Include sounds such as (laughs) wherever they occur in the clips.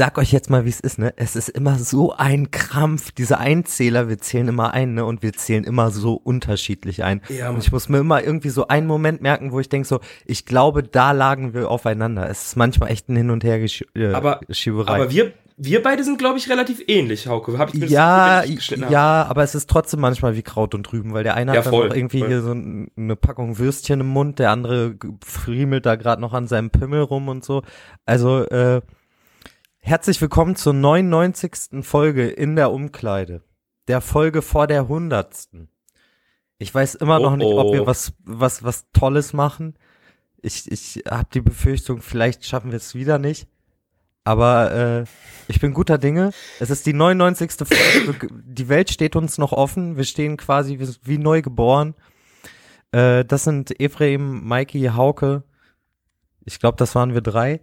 sag euch jetzt mal, wie es ist, ne? Es ist immer so ein Krampf, diese Einzähler, wir zählen immer ein, ne? Und wir zählen immer so unterschiedlich ein. Ja, und ich muss mir immer irgendwie so einen Moment merken, wo ich denke so, ich glaube, da lagen wir aufeinander. Es ist manchmal echt ein Hin und Her Gesch äh, Aber- Schieberei. Aber wir, wir beide sind, glaube ich, relativ ähnlich, Hauke. Hab ich mir das ja, ja, aber es ist trotzdem manchmal wie Kraut und Rüben, weil der eine Ja, hat dann voll, irgendwie voll. hier so ein- eine Packung Würstchen im Mund, der andere friemelt da gerade noch an seinem Pimmel rum und so. Also, äh, herzlich willkommen zur 99. Folge in der Umkleide. Der Folge vor der 100. Ich weiß immer noch Oh, nicht, ob wir oh. was, was, was Tolles machen. Ich, ich habe die Befürchtung, vielleicht schaffen wir es wieder nicht. Aber äh, ich bin guter Dinge. Es ist die 99. Folge. (coughs) Die Welt steht uns noch offen. Wir stehen quasi wie, wie neu geboren. Äh, das sind Ephraim, Mikey, Hauke. Ich glaube, das waren wir drei.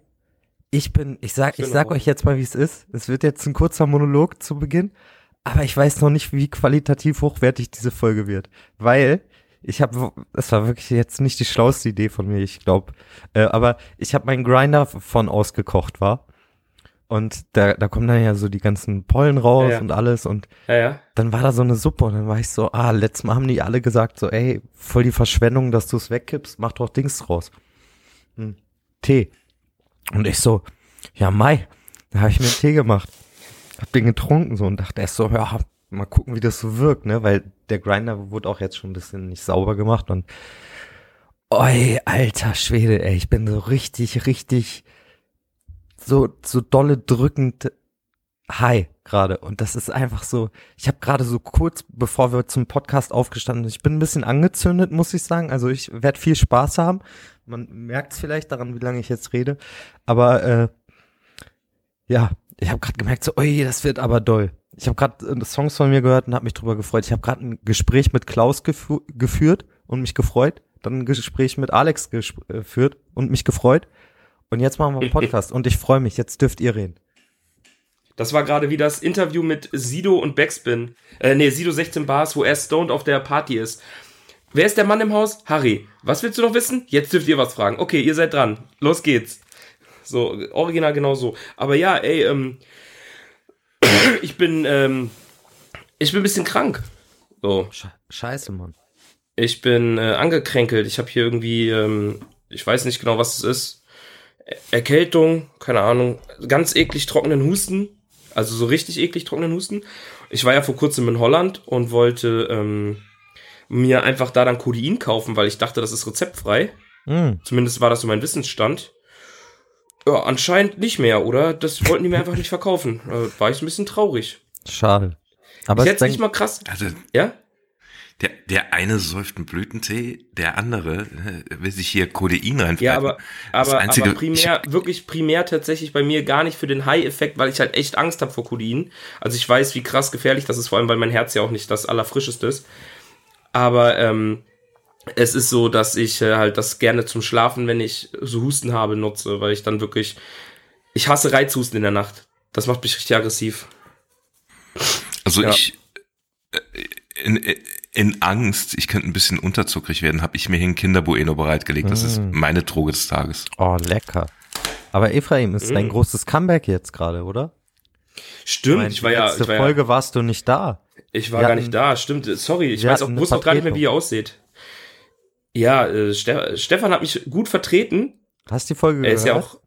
Ich bin, ich sag, ich sag euch jetzt mal, wie es ist. Es wird jetzt ein kurzer Monolog zu Beginn, aber ich weiß noch nicht, wie qualitativ hochwertig diese Folge wird, weil ich habe, das war wirklich jetzt nicht die schlauste Idee von mir, ich glaube, äh, aber ich habe meinen Grinder von ausgekocht war und da, da kommen dann ja so die ganzen Pollen raus Ja, ja. und alles und ja. dann war da so eine Suppe und dann war ich so, ah, letztes Mal haben die alle gesagt so, ey, voll die Verschwendung, dass du es wegkippst, mach doch Dings draus. Hm, Tee. Und ich so, ja, Mai, da habe ich mir einen Tee gemacht. Hab den getrunken so und dachte erst so, ja, mal gucken, wie das so wirkt, ne, weil der Grinder wurde auch jetzt schon ein bisschen nicht sauber gemacht und oi, alter Schwede, ey, ich bin so richtig, richtig so, so dolle drückend high gerade. Und das ist einfach so, ich habe gerade so kurz bevor wir zum Podcast aufgestanden sind, ich bin ein bisschen angezündet, muss ich sagen, also ich werde viel Spaß haben, man merkt es vielleicht daran, wie lange ich jetzt rede, aber äh, ja, ich habe gerade gemerkt so, oi, das wird aber doll. Ich habe gerade Songs von mir gehört und habe mich drüber gefreut. Ich habe gerade ein Gespräch mit Klaus gefu geführt und mich gefreut, dann ein Gespräch mit Alex äh, geführt und mich gefreut. Und jetzt machen wir einen (laughs) Podcast. Und ich freue mich, jetzt dürft ihr reden. Das war gerade wie das Interview mit Sido und Backspin. Äh, nee, Sido 16 Bars, wo er stoned auf der Party ist. Wer ist der Mann im Haus? Harry. Was willst du noch wissen? Jetzt dürft ihr was fragen. Okay, ihr seid dran. Los geht's. So, original genau so. Aber ja, ey, ähm, (clears throat) ich bin, ähm, ich bin ein bisschen krank. So, Sche- Scheiße, Mann. ich bin äh, angekränkelt. Ich habe hier irgendwie, ähm, ich weiß nicht genau, was es ist. Er- Erkältung, keine Ahnung, ganz eklig trockenen Husten. Also so richtig eklig trockenen Husten. Ich war ja vor kurzem in Holland und wollte ähm, mir einfach da dann Codein kaufen, weil ich dachte, das ist rezeptfrei. Mm. Zumindest war das so mein Wissensstand. Ja, anscheinend nicht mehr, oder? Das wollten die mir einfach nicht verkaufen. Äh, war ich ein bisschen traurig. Schade. Aber ich es hätte nicht denk- mal krass. Also Ja? Der, der eine säuft einen Blütentee, der andere äh, will sich hier Codein reinpfeifen. Ja, aber, Das aber, Einzige- aber primär, wirklich primär tatsächlich bei mir gar nicht für den High-Effekt, weil ich halt echt Angst habe vor Codein. Also ich weiß, wie krass gefährlich das ist, vor allem weil mein Herz ja auch nicht das allerfrischeste ist. Aber ähm, es ist so, dass ich äh, halt das gerne zum Schlafen, wenn ich so Husten habe, nutze, weil ich dann wirklich. Ich hasse Reizhusten in der Nacht. Das macht mich richtig aggressiv. Also Ja. ich äh, in, in Angst, ich könnte ein bisschen unterzuckrig werden, habe ich mir hier ein Kinderbueno bereitgelegt. Das ist meine Droge des Tages. Oh, lecker. Aber Ephraim, ist dein Mm. großes Comeback jetzt gerade, oder? Stimmt, Meine, ich war ja. letzte Ich war, ja, Folge warst du nicht da. ich war wir gar hatten- nicht da, stimmt. Sorry, ich weiß auch, wusste auch gar nicht mehr, wie ihr aussieht. Ja, äh, Ste Stefan hat mich gut vertreten. Hast du die Folge Er ist ja auch.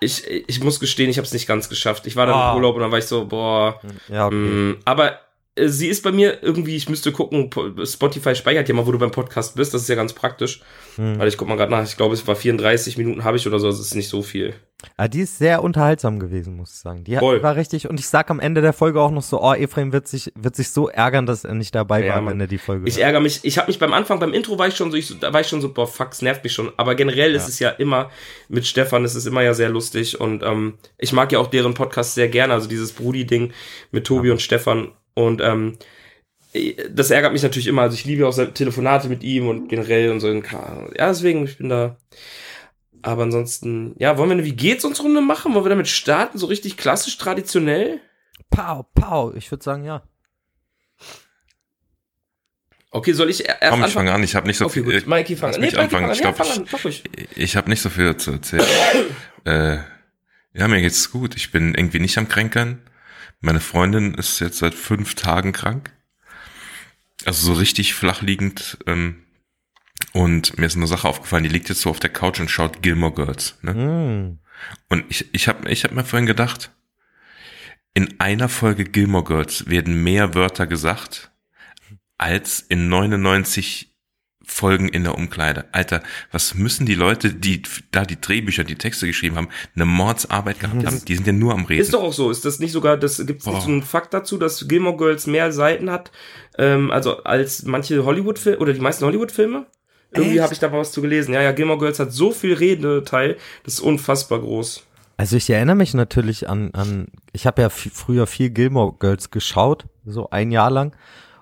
Ich, ich muss gestehen, ich habe es nicht ganz geschafft. Ich war dann Ah. im Urlaub und dann war ich so, boah. Ja, okay. Mm, aber sie ist bei mir irgendwie, ich müsste gucken, Po- Spotify speichert ja mal, wo du beim Podcast bist. Das ist ja ganz praktisch. Hm. Weil ich guck mal gerade nach, ich glaube, es war 34 Minuten habe ich oder so, das ist nicht so viel. Ah, die ist sehr unterhaltsam gewesen, muss ich sagen. Die, Voll. war richtig, und ich sag am Ende der Folge auch noch so, oh, Ephraim wird sich, wird sich so ärgern, dass er nicht dabei Ja, war, wenn er die Folge Ich ärgere mich, ich habe mich beim Anfang, beim Intro war ich schon so, ich, da war ich schon so, boah, fuck, es nervt mich schon. Aber generell ist es ja immer, mit Stefan ist es immer ja sehr lustig und ähm, ich mag ja auch deren Podcast sehr gerne, also dieses Brudi-Ding mit Tobi und Stefan und ähm, das ärgert mich natürlich immer, also ich liebe auch seine Telefonate mit ihm und generell und so. Ja, deswegen, ich bin da. Aber ansonsten, ja, wollen wir eine Wie geht's uns Runde machen? Wollen wir damit starten, so richtig klassisch, traditionell? Pow, pow, ich würde sagen, ja. Okay, soll ich erst Komm, ich fange an. Ich habe nicht so Okay, viel. gut. Mikey, fang an. mich Nee, Mikey, anfangen. fang an. Ich Ja, glaube. Mach ruhig. ich, ich habe nicht so viel zu erzählen. (coughs) äh, ja, mir geht's gut. Ich bin irgendwie nicht am Kränkeln. Meine Freundin ist jetzt seit fünf Tagen krank. Also so richtig flach liegend. Ähm, und mir ist eine Sache aufgefallen, die liegt jetzt so auf der Couch und schaut Gilmore Girls. Ne? Mm. Und ich, ich habe ich hab mir vorhin gedacht, in einer Folge Gilmore Girls werden mehr Wörter gesagt als in 99 Folgen in der Umkleide. Alter, was müssen die Leute, die da die Drehbücher, die Texte geschrieben haben, eine Mordsarbeit gehabt haben? Die sind ja nur am Reden. Ist doch auch so. Ist das nicht sogar, das gibt so einen Fakt dazu, dass Gilmore Girls mehr Seiten hat, ähm, also als manche Hollywood-Filme oder die meisten Hollywood-Filme? Irgendwie habe ich da was zu gelesen. Ja, ja, Gilmore Girls hat so viel Redeteil, das ist unfassbar groß. Also ich erinnere mich natürlich an, an ich habe ja früher viel Gilmore Girls geschaut, so ein Jahr lang.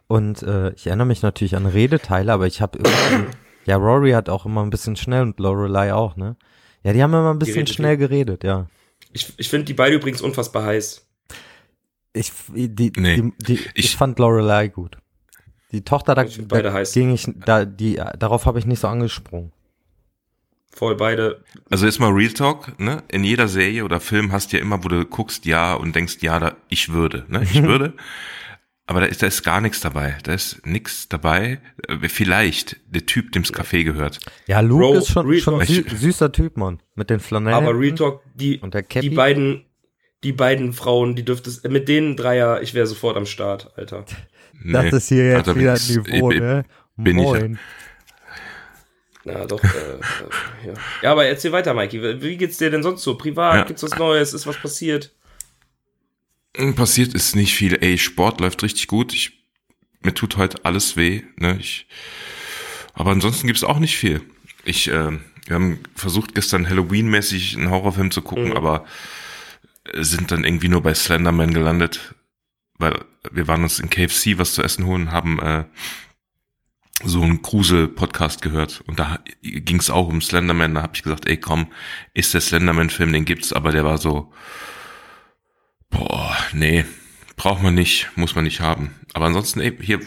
Und äh, ich erinnere mich natürlich an Redeteile, aber ich habe irgendwie, ja, Rory hat auch immer ein bisschen schnell und Lorelei auch, ne? Ja, die haben immer ein bisschen redet schnell geredet, ja. Ich, ich finde die beide übrigens unfassbar heiß. Ich, die, Nee, die, die, ich, ich- fand Lorelei gut. Die Tochter, da, Ich find beide da heiß. ging ich, da, die, darauf habe ich nicht so angesprungen. Voll beide. Also jetzt mal Real Talk, ne? In jeder Serie oder Film hast du ja immer, wo du guckst, ja, und denkst, ja, da, ich würde, ne? Ich (laughs) würde. Aber da ist, da ist gar nichts dabei. Da ist nichts dabei. Äh, Vielleicht der Typ, dem's Café gehört. Ja, Luke Bro, ist schon, schon sü süßer Typ, Mann. Mit den Flanellen. Aber Real Talk, die, Und der die beiden, die beiden Frauen, die dürftest, mit denen Dreier, ich wäre sofort am Start, Alter. (laughs) Das Nee. ist hier jetzt Also wieder ein ich- Niveau, ich- ne? bin ich ja. Moin. Ja, doch. äh, äh, ja. ja, aber erzähl weiter, Mikey. Wie wie geht's dir denn sonst so? Privat? Ja. Gibt's was Neues? Ist was passiert? Passiert ist nicht viel. Ey, Sport läuft richtig gut. Ich, mir tut heute alles weh. Ne? Ich, aber ansonsten gibt's auch nicht viel. Ich, äh, wir haben versucht gestern Halloween-mäßig einen Horrorfilm zu gucken, Mhm. aber sind dann irgendwie nur bei Slenderman gelandet, weil wir waren uns in KFC was zu essen holen, haben äh, so einen Grusel-Podcast gehört und da ging's auch um Slenderman. Da habe ich gesagt, ey komm, ist der Slenderman-Film, den gibt's, aber der war so, boah, nee, braucht man nicht, muss man nicht haben. Aber ansonsten, ey, hier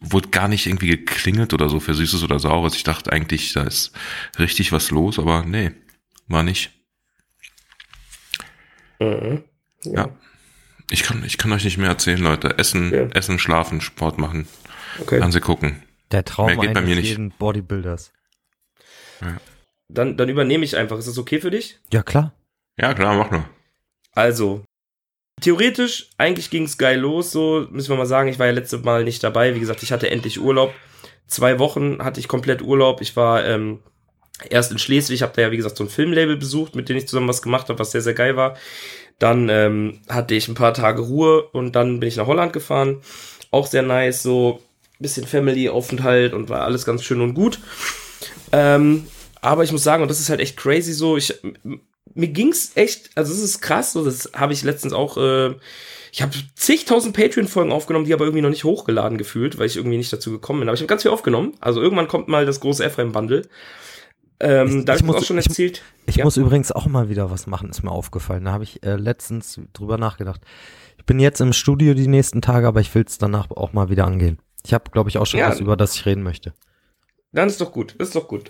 wurde gar nicht irgendwie geklingelt oder so für Süßes oder Saures. Ich dachte eigentlich, da ist richtig was los, aber nee, war nicht. Mhm. Ja. Ich kann, ich kann euch nicht mehr erzählen, Leute. Essen, Ja. essen, schlafen, Sport machen, Okay. Fernsehen gucken. Der Traum Mehr geht bei mir nicht. jeden Bodybuilders. Dann, dann übernehme ich einfach. Ist das okay für dich? Ja, klar. Ja, klar, mach nur. Also, theoretisch, eigentlich ging's geil los, so müssen wir mal sagen. Ich war ja letztes Mal nicht dabei. Wie gesagt, ich hatte endlich Urlaub. Zwei Wochen hatte ich komplett Urlaub. Ich war ähm, erst in Schleswig, habe da ja, wie gesagt, so ein Filmlabel besucht, mit dem ich zusammen was gemacht habe, was sehr, sehr geil war. Dann ähm, hatte ich ein paar Tage Ruhe und dann bin ich nach Holland gefahren. Auch sehr nice, so bisschen Family-Aufenthalt und war alles ganz schön und gut. Ähm, aber ich muss sagen, und das ist halt echt crazy so, ich, mir ging's echt, also es ist krass, so, das habe ich letztens auch, äh, ich habe zigtausend Patreon-Folgen aufgenommen, die aber irgendwie noch nicht hochgeladen gefühlt, weil ich irgendwie nicht dazu gekommen bin. Aber ich habe ganz viel aufgenommen. Also irgendwann kommt mal das große Ephraim-Bundle. Ähm, Ich- da ich habe ich muss- auch schon ich- erzählt. Ich Ja. muss übrigens auch mal wieder was machen, ist mir aufgefallen. Da habe ich äh, letztens drüber nachgedacht. Ich bin jetzt im Studio die nächsten Tage, aber ich will es danach auch mal wieder angehen. Ich habe, glaube ich, auch schon Ja. was, über das ich reden möchte. Dann ist doch gut, ist doch gut.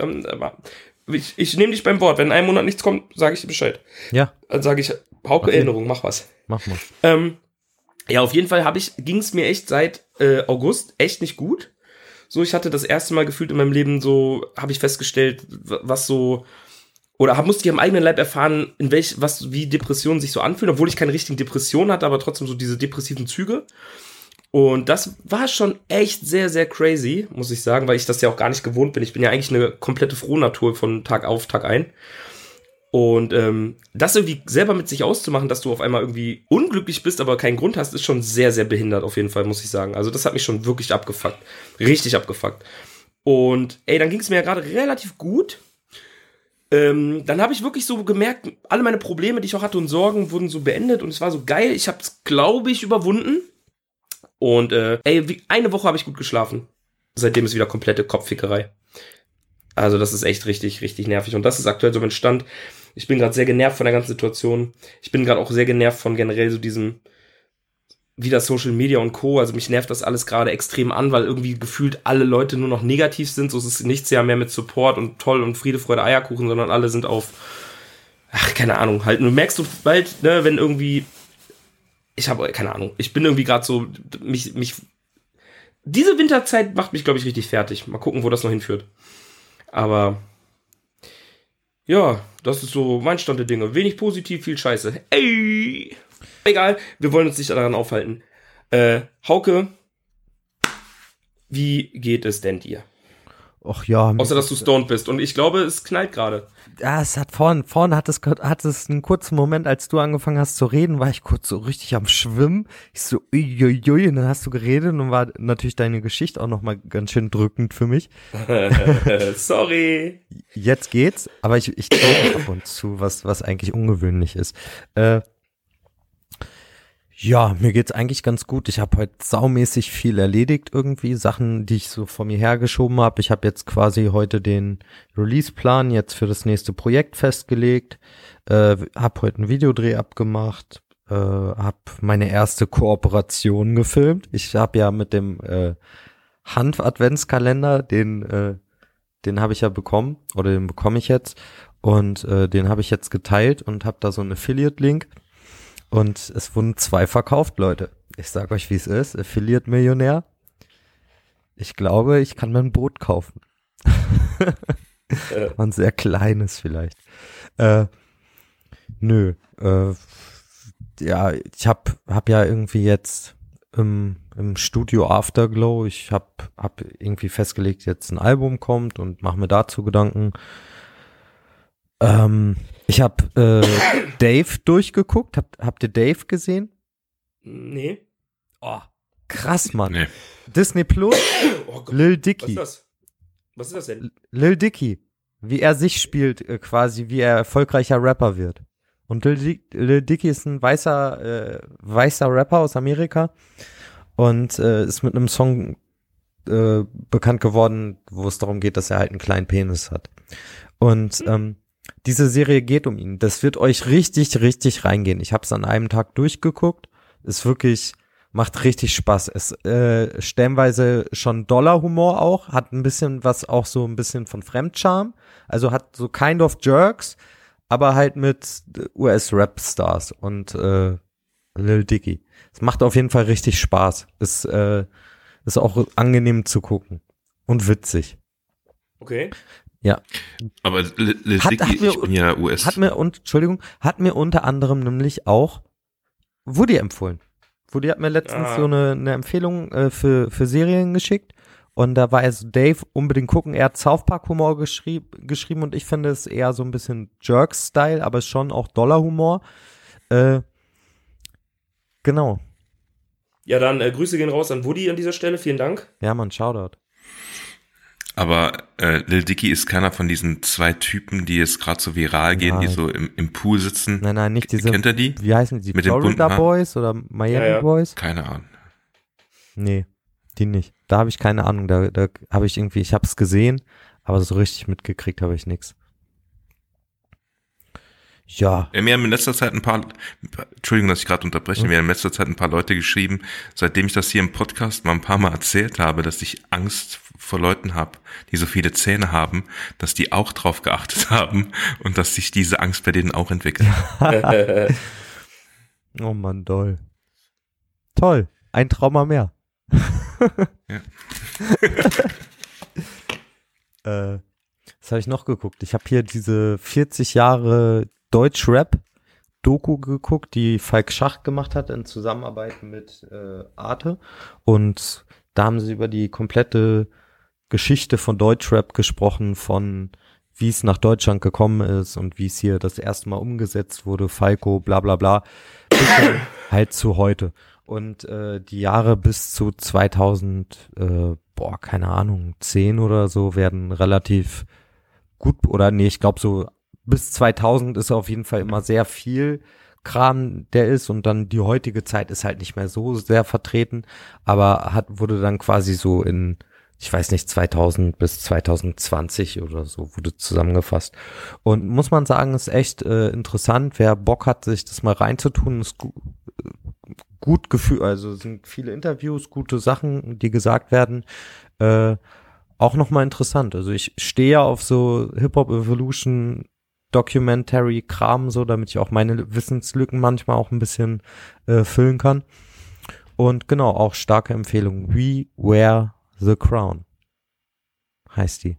Ich ich nehme dich beim Wort. Wenn in einem Monat nichts kommt, sage ich dir Bescheid. Ja, Dann sage ich, Hauke Okay. Erinnerung, mach was. mach mal. Ähm, ja, auf jeden Fall habe ich, ging es mir echt seit äh, August echt nicht gut. So, ich hatte das erste Mal gefühlt in meinem Leben so, habe ich festgestellt, was so, oder hab, musste ich am eigenen Leib erfahren, in welch, was, wie Depressionen sich so anfühlen, obwohl ich keine richtigen Depressionen hatte, aber trotzdem so diese depressiven Züge. Und das war schon echt sehr, sehr crazy, muss ich sagen, weil ich das ja auch gar nicht gewohnt bin. Ich bin ja eigentlich eine komplette Frohnatur von Tag auf, Tag ein. Und ähm, das irgendwie selber mit sich auszumachen, dass du auf einmal irgendwie unglücklich bist, aber keinen Grund hast, ist schon sehr, sehr behindert auf jeden Fall, muss ich sagen. Also das hat mich schon wirklich abgefuckt. Richtig abgefuckt. Und ey, dann ging es mir ja gerade relativ gut. Ähm, dann habe ich wirklich so gemerkt, alle meine Probleme, die ich auch hatte und Sorgen, wurden so beendet und es war so geil. Ich habe es, glaube ich, überwunden. Und äh, ey, wie, eine Woche habe ich gut geschlafen. Seitdem ist wieder komplette Kopffickerei. Also das ist echt richtig, richtig nervig. Und das ist aktuell so mein Stand. Ich bin gerade sehr genervt von der ganzen Situation. Ich bin gerade auch sehr genervt von generell so diesem wieder Social Media und Co. Also mich nervt das alles gerade extrem an, weil irgendwie gefühlt alle Leute nur noch negativ sind. So ist es nichts ja mehr mit Support und toll und Friede, Freude, Eierkuchen, sondern alle sind auf, ach, keine Ahnung, halt. Du merkst du bald, ne, wenn irgendwie, ich habe keine Ahnung, ich bin irgendwie gerade so, mich, mich, diese Winterzeit macht mich, glaube ich, richtig fertig. Mal gucken, wo das noch hinführt. Aber, ja, das ist so mein Stand der Dinge. Wenig positiv, viel Scheiße. Ey! Egal, wir wollen uns nicht daran aufhalten. Äh, Hauke, wie geht es denn dir? Och ja. Außer, dass du stoned bist. Und ich glaube, es knallt gerade. Ja, es hat vorhin, vorhin hat es, hat es einen kurzen Moment, als du angefangen hast zu reden, war ich kurz so richtig am Schwimmen. Ich so, uiuiui, und dann hast du geredet und war natürlich deine Geschichte auch nochmal ganz schön drückend für mich. (laughs) Sorry. Jetzt geht's, aber ich, ich glaube ab und zu, was, was eigentlich ungewöhnlich ist. Äh, ja, mir geht's eigentlich ganz gut. Ich habe heute saumäßig viel erledigt irgendwie, Sachen, die ich so vor mir hergeschoben habe. Ich habe jetzt quasi heute den Release-Plan jetzt für das nächste Projekt festgelegt. Äh, habe heute einen Videodreh abgemacht. Äh, habe meine erste Kooperation gefilmt. Ich habe ja mit dem äh, Hanf-Adventskalender, den äh, den habe ich ja bekommen oder den bekomme ich jetzt und äh, den habe ich jetzt geteilt und habe da so einen Affiliate-Link und es wurden zwei verkauft, Leute. Ich sag euch, wie es ist. Affiliate-Millionär. Ich glaube, ich kann mir ein Boot kaufen. äh. (laughs) ein sehr kleines vielleicht. Äh, nö. Äh, ja, ich hab, hab ja irgendwie jetzt im, im Studio Afterglow, ich hab, hab irgendwie festgelegt, jetzt ein Album kommt und mache mir dazu Gedanken. Ähm, ich habe äh, (coughs) Dave durchgeguckt. Habt, habt ihr Dave gesehen? Nee. Oh, krass, Mann. Nee. Disney Plus, (coughs) oh Lil Dicky. Was ist das? Was ist das denn? Lil Dicky. Wie er sich spielt, äh, quasi, wie er erfolgreicher Rapper wird. Und Lil, Di Lil Dicky ist ein weißer, äh, weißer Rapper aus Amerika und äh, ist mit einem Song äh, bekannt geworden, wo es darum geht, dass er halt einen kleinen Penis hat. Und hm. ähm, diese Serie geht um ihn. Das wird euch richtig, richtig reingehen. Ich habe es an einem Tag durchgeguckt. Ist wirklich, macht richtig Spaß. Es äh, stellenweise schon Dollar-Humor auch, hat ein bisschen was auch so ein bisschen von Fremdscham. Also hat so kind of Jerks, aber halt mit US-Rap-Stars und äh, Lil Dicky. Es macht auf jeden Fall richtig Spaß. Ist, äh, ist auch angenehm zu gucken und witzig. Okay. Ja. Aber Lil hat, Dicky, mir, ich bin ja US. Hat mir, und, Entschuldigung, hat mir unter anderem nämlich auch Woody empfohlen. Woody hat mir letztens ah. so eine, eine Empfehlung äh, für, für Serien geschickt. Und da war es Dave unbedingt gucken. Er hat South Park Humor geschrieb, geschrieben und ich finde es eher so ein bisschen Jerks-Style, aber schon auch Dollar-Humor. Äh, genau. Ja, dann äh, Grüße gehen raus an Woody an dieser Stelle. Vielen Dank. Ja, man, Shoutout. Aber äh, Lil Dicky ist keiner von diesen zwei Typen, die jetzt gerade so viral gehen, nein. die so im, im Pool sitzen. Nein, nein, nicht diese. Kennt er die? Wie heißen die? Mit Florida Boys oder Miami ja, ja. Boys? Keine Ahnung. Nee, die nicht. Da habe ich keine Ahnung. Da, da habe ich irgendwie, ich habe es gesehen, aber so richtig mitgekriegt habe ich nichts. Ja. Mir haben in letzter Zeit ein paar, Entschuldigung, dass ich gerade unterbreche, hm? mir haben in letzter Zeit ein paar Leute geschrieben, seitdem ich das hier im Podcast mal ein paar Mal erzählt habe, dass ich Angst vor Leuten habe, die so viele Zähne haben, dass die auch drauf geachtet (laughs) haben und dass sich diese Angst bei denen auch entwickelt. (laughs) oh man, toll. Toll. Ein Trauma mehr. (laughs) äh, was habe ich noch geguckt? Ich habe hier diese 40 Jahre Deutsch-Rap Doku geguckt, die Falk Schacht gemacht hat in Zusammenarbeit mit äh, Arte. Und da haben sie über die komplette Geschichte von Deutschrap gesprochen, von wie es nach Deutschland gekommen ist und wie es hier das erste Mal umgesetzt wurde, Falco, bla bla bla, bis (laughs) halt zu heute. Und äh, die Jahre bis zu 2000, äh, boah, keine Ahnung, 10 oder so werden relativ gut, oder nee, ich glaube so bis 2000 ist auf jeden Fall immer sehr viel Kram, der ist und dann die heutige Zeit ist halt nicht mehr so sehr vertreten, aber hat, wurde dann quasi so in ich weiß nicht, 2000 bis 2020 oder so wurde zusammengefasst. Und muss man sagen, ist echt äh, interessant. Wer Bock hat, sich das mal reinzutun, ist gu gut gefühlt, also sind viele Interviews, gute Sachen, die gesagt werden. Äh, auch nochmal interessant. Also ich stehe ja auf so Hip-Hop Evolution Documentary Kram, so damit ich auch meine Wissenslücken manchmal auch ein bisschen äh, füllen kann. Und genau, auch starke Empfehlung. We Wear the Crown. Heißt die.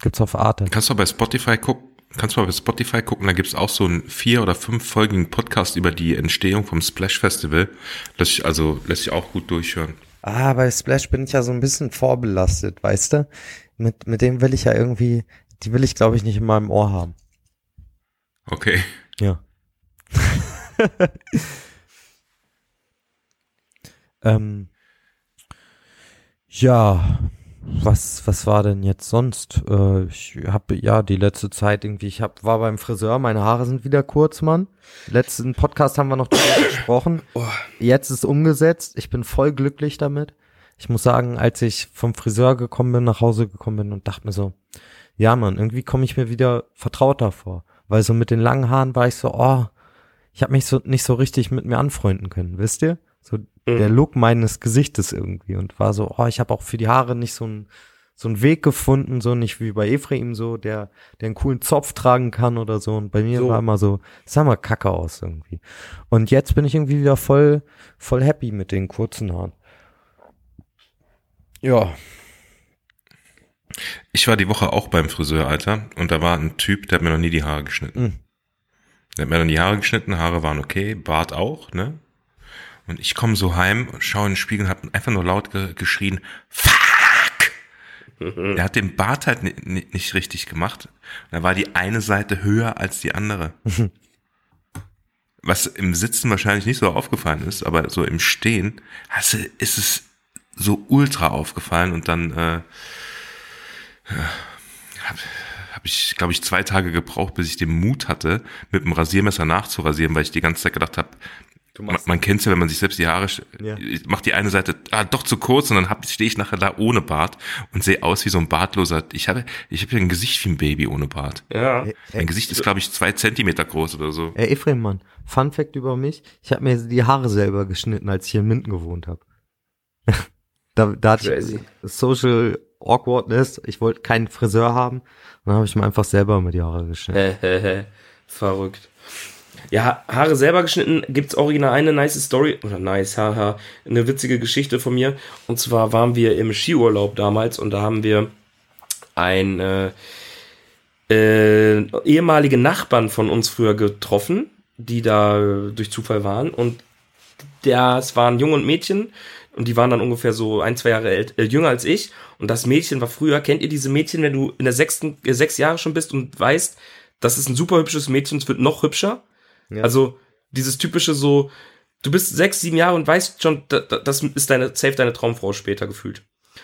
Gibt's auf Arte. Kannst du bei Spotify gucken? Kannst du mal bei Spotify gucken, da gibt's auch so einen vier- oder fünffolgigen Podcast über die Entstehung vom Splash Festival. Lässt sich also, lässt sich auch gut durchhören. Ah, bei Splash bin ich ja so ein bisschen vorbelastet, weißt du? Mit, mit dem will ich ja irgendwie, die will ich glaube ich nicht in meinem Ohr haben. Okay. Ja. (laughs) ähm, ja, was, was war denn jetzt sonst? Äh, ich habe ja die letzte Zeit irgendwie, ich hab, war beim Friseur, meine Haare sind wieder kurz, Mann. Letzten Podcast haben wir noch darüber (coughs) gesprochen. Jetzt ist umgesetzt. Ich bin voll glücklich damit. Ich muss sagen, als ich vom Friseur gekommen bin, nach Hause gekommen bin und dachte mir so, ja, Mann, irgendwie komme ich mir wieder vertrauter vor. Weil so mit den langen Haaren war ich so, oh, ich habe mich so nicht so richtig mit mir anfreunden können, wisst ihr? So Mhm. der Look meines Gesichtes irgendwie und war so, oh, ich habe auch für die Haare nicht so ein so einen Weg gefunden, so nicht wie bei Ephraim so, der der einen coolen Zopf tragen kann oder so und bei mir So. war immer so, sah mal kacke aus irgendwie. Und jetzt bin ich irgendwie wieder voll voll happy mit den kurzen Haaren. Ja, Ich war die Woche auch beim Friseur, Alter, und da war ein Typ, der hat mir noch nie die Haare geschnitten. Mhm. Der hat mir dann die Haare geschnitten, Haare waren okay, Bart auch, ne? Und ich komme so heim, schaue in den Spiegel und hab einfach nur laut ge geschrien, Fuck! Er hat den Bart halt ni- ni- nicht richtig gemacht. Da war die eine Seite höher als die andere. Was im Sitzen wahrscheinlich nicht so aufgefallen ist, aber so im Stehen hast du, ist es so ultra aufgefallen und dann äh, habe hab ich, glaube ich, zwei Tage gebraucht, bis ich den Mut hatte, mit dem Rasiermesser nachzurasieren, weil ich die ganze Zeit gedacht habe, man, man kennt ja, wenn man sich selbst die Haare, Ja. ich mach die eine Seite ah, doch zu kurz und dann hab- stehe ich nachher da ohne Bart und sehe aus wie so ein bartloser. Ich habe, ich habe ja ein Gesicht wie ein Baby ohne Bart. Ja. Mein Gesicht ist, glaube ich, zwei Zentimeter groß oder so. Ey, Ephraim, Mann, Fun Fact über mich, ich habe mir die Haare selber geschnitten, als ich hier in Minden gewohnt habe. (laughs) da, da hatte Crazy. ich Social Awkwardness, ich wollte keinen Friseur haben, dann habe ich mir einfach selber mit die Haare geschnitten. Verrückt. Ja, Haare selber geschnitten, gibt's original eine nice Story, oder nice, haha, eine witzige Geschichte von mir. Und zwar waren wir im Skiurlaub damals und da haben wir ein äh, äh, ehemalige Nachbarn von uns früher getroffen, die da durch Zufall waren. Und das waren Junge und Mädchen und die waren dann ungefähr so ein, zwei Jahre ält, äh, jünger als ich. Und das Mädchen war früher, kennt ihr diese Mädchen, wenn du in der sechsten, äh, sechs Jahre schon bist und weißt, das ist ein super hübsches Mädchen, es wird noch hübscher? Ja. Also dieses typische so, du bist sechs, sieben Jahre und weißt schon, da, da, das ist deine, safe deine Traumfrau später gefühlt.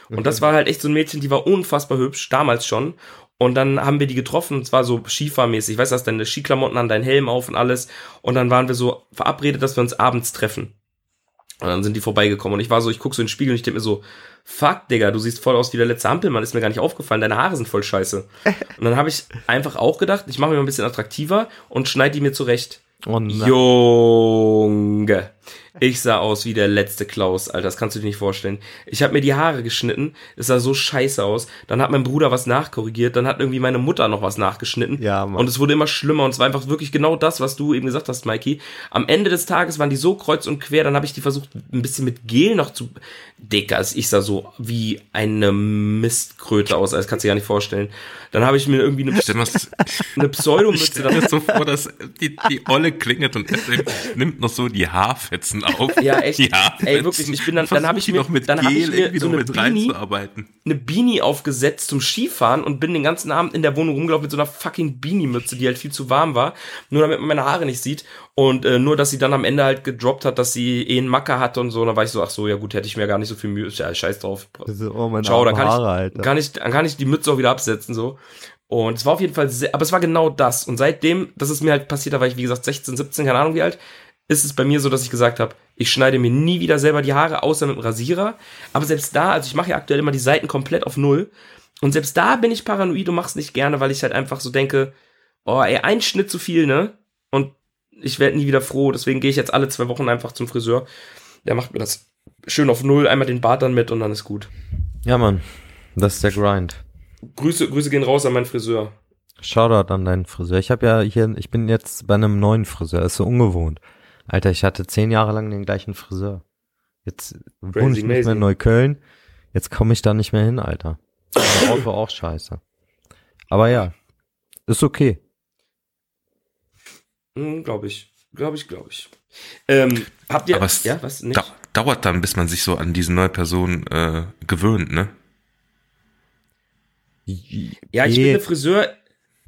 Und das war halt echt so ein Mädchen, die war unfassbar hübsch, damals schon. Und dann haben wir die getroffen, und zwar so Skifahrmäßig. Weißt du, hast deine Skiklamotten an, deinen Helm auf und alles. Und dann waren wir so verabredet, dass wir uns abends treffen. Und dann sind die vorbeigekommen. Und ich war so, ich guck so in den Spiegel und ich denke mir so, fuck, Digga, du siehst voll aus wie der letzte Ampelmann, ist mir gar nicht aufgefallen, deine Haare sind voll scheiße. (laughs) Und dann habe ich einfach auch gedacht, ich mache mir ein bisschen attraktiver und schneide die mir zurecht. Und Junge. Ich sah aus wie der letzte Klaus, Alter, das kannst du dir nicht vorstellen. Ich habe mir die Haare geschnitten, es sah so scheiße aus. Dann hat mein Bruder was nachkorrigiert, dann hat irgendwie meine Mutter noch was nachgeschnitten. Ja, Mann. Und es wurde immer schlimmer und es war einfach wirklich genau das, was du eben gesagt hast, Mikey. Am Ende des Tages waren die so kreuz und quer, dann habe ich die versucht, ein bisschen mit Gel noch zu. Dickers, ich sah so wie eine Mistkröte aus, das kannst du dir gar nicht vorstellen. Dann habe ich mir irgendwie eine, Stell eine (laughs) Ich Pseudomütze stelle mir so vor, dass die, die Olle klingelt und (laughs) nimmt noch so die Haarfetzen auf. Ja, echt. (laughs) Haarfetzen. Ey, wirklich, ich bin dann- dann hab ich mir- noch mit dann Gel ich mir irgendwie so eine mit Beanie- reinzuarbeiten. eine Beanie aufgesetzt zum Skifahren und bin den ganzen Abend in der Wohnung rumgelaufen mit so einer fucking Beanie-Mütze, die halt viel zu warm war, nur damit man meine Haare nicht sieht und äh, nur, dass sie dann am Ende halt gedroppt hat, dass sie eh einen Macker hatte und so, und dann war ich so, ach so, ja gut, hätte ich mir gar nicht so viel Mühe, ja, scheiß drauf. So, oh, meine Ciao, dann kann Haare, ich, Alter. kann ich, dann kann ich die Mütze auch wieder absetzen, so. Und es war auf jeden Fall sehr, aber es war genau das. Und seitdem, das ist mir halt passiert, da war ich, wie gesagt, 16, 17, keine Ahnung wie alt, ist es bei mir so, dass ich gesagt habe, Ich schneide mir nie wieder selber die Haare, außer mit dem Rasierer. Aber selbst da, also ich mache ja aktuell immer die Seiten komplett auf Null. Und selbst da bin ich paranoid und mach's nicht gerne, weil ich halt einfach so denke, oh, ey, ein Schnitt zu viel, ne? Und ich werde nie wieder froh. Deswegen gehe ich jetzt alle zwei Wochen einfach zum Friseur. Der macht mir das schön auf Null, einmal den Bart dann mit und dann ist gut. Ja, Mann. Das ist der Grind. Grüße, Grüße gehen raus an meinen Friseur. Shoutout an deinen Friseur. Ich habe ja hier, ich bin jetzt bei einem neuen Friseur. Ist so ungewohnt. Alter, ich hatte zehn Jahre lang den gleichen Friseur. Jetzt wohne ich nicht mehr in Neukölln. Jetzt komme ich da nicht mehr hin, Alter. Mein Auto auch scheiße. Aber ja, ist okay. Hm, glaube ich. Glaube ich, glaube ich. Ähm, habt ihr. Aber es ja, was? Nicht? Da, dauert dann, bis man sich so an diese neue Person äh, gewöhnt, ne? Ja, ich Je- finde Friseur,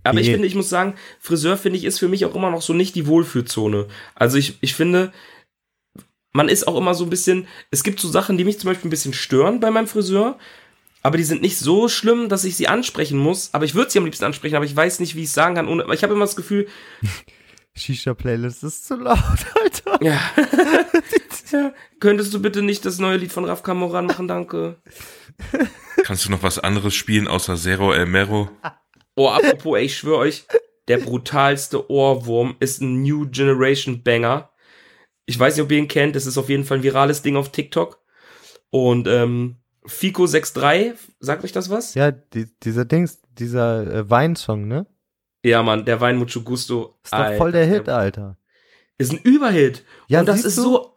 aber ich finde, ich muss sagen, Friseur finde ich ist für mich auch immer noch so nicht die Wohlfühlzone. Also ich, ich finde, man ist auch immer so ein bisschen, es gibt so Sachen, die mich zum Beispiel ein bisschen stören bei meinem Friseur, aber die sind nicht so schlimm, dass ich sie ansprechen muss. Aber ich würde sie am liebsten ansprechen, aber ich weiß nicht, wie ich es sagen kann. Ohne, aber ich habe immer das Gefühl, (laughs) Shisha-Playlist ist zu laut, (laughs) Alter. ja, (laughs) ja, könntest du bitte nicht das neue Lied von Raf Kamoran machen, danke. Kannst du noch was anderes spielen außer Zero El Mero? Oh, apropos, ey, ich schwöre euch, der brutalste Ohrwurm ist ein New Generation Banger. Ich weiß nicht, ob ihr ihn kennt, das ist auf jeden Fall ein virales Ding auf TikTok. Und ähm, Fico63, sagt euch das was? Ja, die, dieser Dings, dieser äh, Weinsong, ne? Ja, Mann, der Wein Mucho Gusto. Ist doch voll der Hit, Alter. Ist ein Überhit. Ja, und das ist du? so.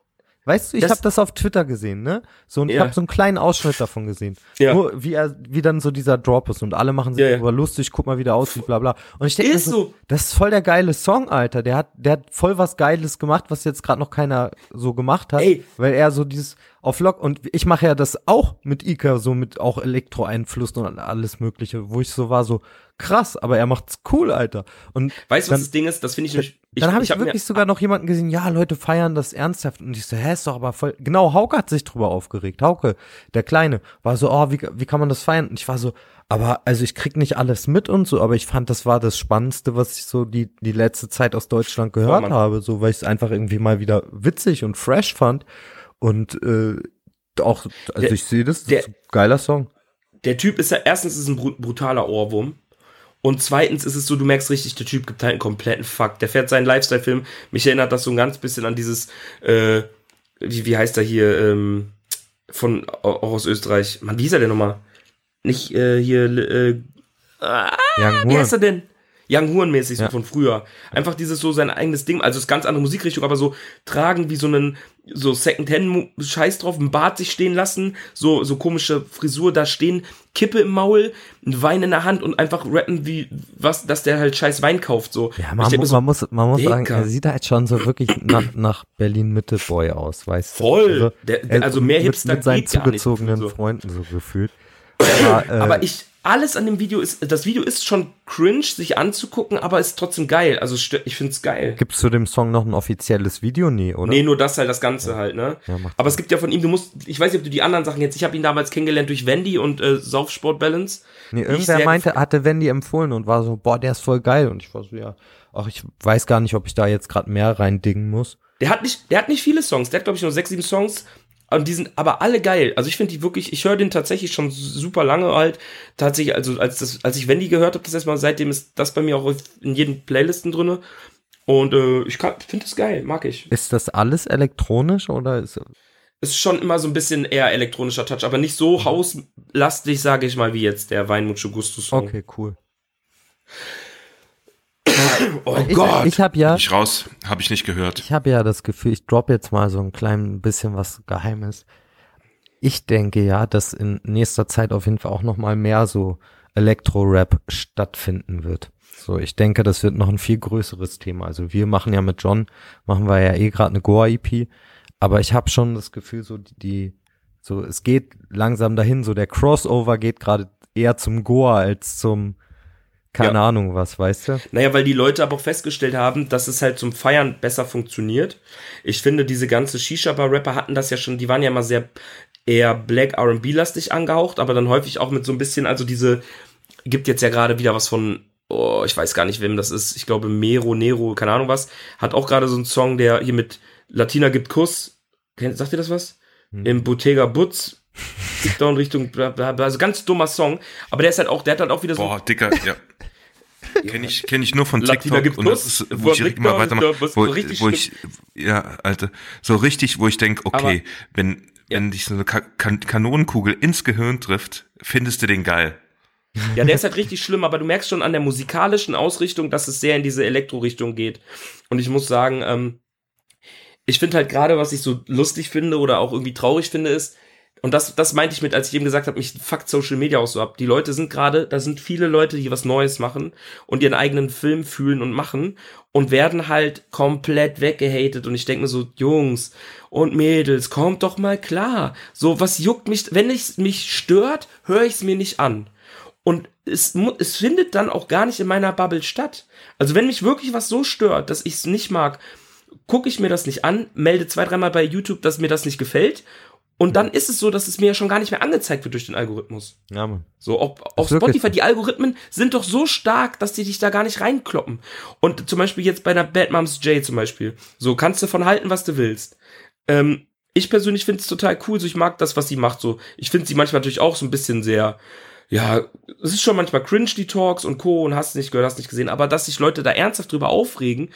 Weißt du, ich habe das auf Twitter gesehen, ne? So und ich Ja. habe so einen kleinen Ausschnitt davon gesehen. Ja. Nur wie er, wie dann so dieser Drop ist und alle machen sich Ja, ja. lustig, guck mal, wie der aussieht, bla bla. Und ich denke so, so. das ist voll der geile Song, Alter. Der hat, der hat voll was Geiles gemacht, was jetzt gerade noch keiner so gemacht hat. Ey. Weil er so dieses auf Lock und ich mache ja das auch mit Ika, so mit auch Elektro-Einflüssen und alles mögliche, wo ich so war, so krass, aber er macht's cool, Alter. Und Weißt du, was das Ding ist? Das finde ich nämlich. dann habe ich, hab wirklich sogar noch jemanden gesehen, ja, Leute feiern das ernsthaft. Und ich so, hä, ist doch aber voll. Genau, Hauke hat sich drüber aufgeregt. Hauke, der Kleine, war so, oh, wie, wie kann man das feiern? Und ich war so, aber, also ich krieg nicht alles mit und so, aber ich fand, das war das Spannendste, was ich so die, die letzte Zeit aus Deutschland gehört Mann. habe, so, weil ich es einfach irgendwie mal wieder witzig und fresh fand. Und, äh, auch, also Der- ich sehe das, das der- ist ein geiler Song. der Typ ist ja, erstens ist es ein bru- brutaler Ohrwurm. Und zweitens ist es so, du merkst richtig, der Typ gibt halt einen kompletten Fuck. Der fährt seinen Lifestyle-Film. Mich erinnert das so ein ganz bisschen an dieses, äh, wie, wie heißt er hier, ähm, von, auch aus Österreich. Mann, wie hieß er denn nochmal? Nicht, äh, hier, äh, Young wie heißt er denn? Young Huren-mäßig, Ja. so von früher. Einfach dieses so sein eigenes Ding, also ist ganz andere Musikrichtung, aber so tragen wie so einen, so Second-Hand-Scheiß drauf, ein Bart sich stehen lassen, so, so komische Frisur da stehen, Kippe im Maul, ein Wein in der Hand und einfach rappen wie, was, dass der halt scheiß Wein kauft, so. Ja, man, denk mir mu- so, man muss, man muss sagen, er sieht halt schon so wirklich (clears throat) nach, nach Berlin-Mitte-Boy aus, weißt du? Voll. Der- der- also mehr mit, Hipster mit seinen gar nicht, zugezogenen so. Freunden so gefühlt. (clears throat) Aber, äh, aber ich, alles an dem Video ist, das Video ist schon cringe, sich anzugucken, aber ist trotzdem geil. Also ich find's geil. gibt's zu dem Song noch ein offizielles Video? Nee, oder? Nee, nur das halt, das Ganze halt, ne? Ja, Aber es gibt ja von ihm, du musst, ich weiß nicht, ob du die anderen Sachen jetzt, ich habe ihn damals kennengelernt durch Wendy und äh, Saufsport Balance. nee, irgendwer meinte, hatte Wendy empfohlen und war so, boah, der ist voll geil. Und ich war so, ja, ach, ich weiß gar nicht, ob ich da jetzt gerade mehr reindingen muss. Der hat nicht, der hat nicht viele Songs, der hat glaube ich nur sechs, sieben Songs. Und die sind aber alle geil. Also ich finde die wirklich, ich höre den tatsächlich schon super lange halt. Tatsächlich, also als das, als ich Wendy gehört habe, das erstmal, seitdem ist das bei mir auch in jeden Playlisten drinne. Und äh, ich finde das geil, mag ich. Ist das alles elektronisch oder ist, Ist schon immer so ein bisschen eher elektronischer Touch, aber nicht so hauslastig, sage ich mal, wie jetzt der Wein Mucho Gusto Song. okay, cool. Oh ich, Gott. Ich habe ja, Bin ich raus, habe ich nicht gehört. Ich habe ja das Gefühl, ich drop jetzt mal so ein klein bisschen was Geheimes. Ich denke ja, dass in nächster Zeit auf jeden Fall auch noch mal mehr so Elektro-Rap stattfinden wird. So, ich denke, das wird noch ein viel größeres Thema. Also wir machen ja mit John, machen wir ja eh gerade eine Goa-EP, aber ich habe schon das Gefühl, so die, die, so es geht langsam dahin, so der Crossover geht gerade eher zum Goa als zum keine Ahnung was, weißt du? Naja, weil die Leute aber auch festgestellt haben, dass es halt zum Feiern besser funktioniert. Ich finde, diese ganze Shisha-Bar-Rapper hatten das ja schon, die waren ja immer sehr eher Black R&B-lastig angehaucht, aber dann häufig auch mit so ein bisschen, also diese, gibt jetzt ja gerade wieder was von, oh, ich weiß gar nicht, wem das ist, ich glaube Mero, Nero, keine Ahnung was, hat auch gerade so einen Song, der hier mit Latina gibt Kuss, Kennt, sagt ihr das was? Hm. Im Bottega Butz, Kick Down Richtung, bla, bla, bla, also ganz dummer Song. Aber der ist halt auch, der hat halt auch wieder so. Boah, Dicker, ja. (laughs) Kenne ich, kenn ich nur von TikTok gibt und das ist, wo ich direkt mal weitermache, wo, wo ich, ja, Alter, so richtig, wo ich denke, okay, Aber- wenn, Ja. wenn dich so eine Ka kan Kanonenkugel ins Gehirn trifft, findest du den geil. Ja, der ist halt richtig schlimm, aber du merkst schon an der musikalischen Ausrichtung, dass es sehr in diese Elektro-Richtung geht. Und ich muss sagen, ähm, ich finde halt gerade, was ich so lustig finde oder auch irgendwie traurig finde, ist, und das, das meinte ich mit, als ich eben gesagt habe, mich fuckt Social Media auch so ab. Die Leute sind gerade, da sind viele Leute, die was Neues machen und ihren eigenen Film fühlen und machen und werden halt komplett weggehatet. Und ich denke mir so, Jungs und Mädels, kommt doch mal klar. So, was juckt mich, wenn es mich stört, höre ich es mir nicht an. Und es, es findet dann auch gar nicht in meiner Bubble statt. Also wenn mich wirklich was so stört, dass ich es nicht mag, gucke ich mir das nicht an, melde zwei, dreimal bei YouTube, dass mir das nicht gefällt. Und dann ist es so, dass es mir schon gar nicht mehr angezeigt wird durch den Algorithmus. Ja, Mann. So, auf, auf Spotify, die Algorithmen sind doch so stark, dass die dich da gar nicht reinkloppen. Und zum Beispiel jetzt bei der Bad Moms J zum Beispiel. So, kannst du von halten, was du willst. Ähm, ich persönlich finde es total cool, so ich mag das, was sie macht. So, ich finde sie manchmal natürlich auch so ein bisschen sehr, ja, es ist schon manchmal cringe, die Talks und Co. und hast nicht gehört, hast nicht gesehen, aber dass sich Leute da ernsthaft drüber aufregen,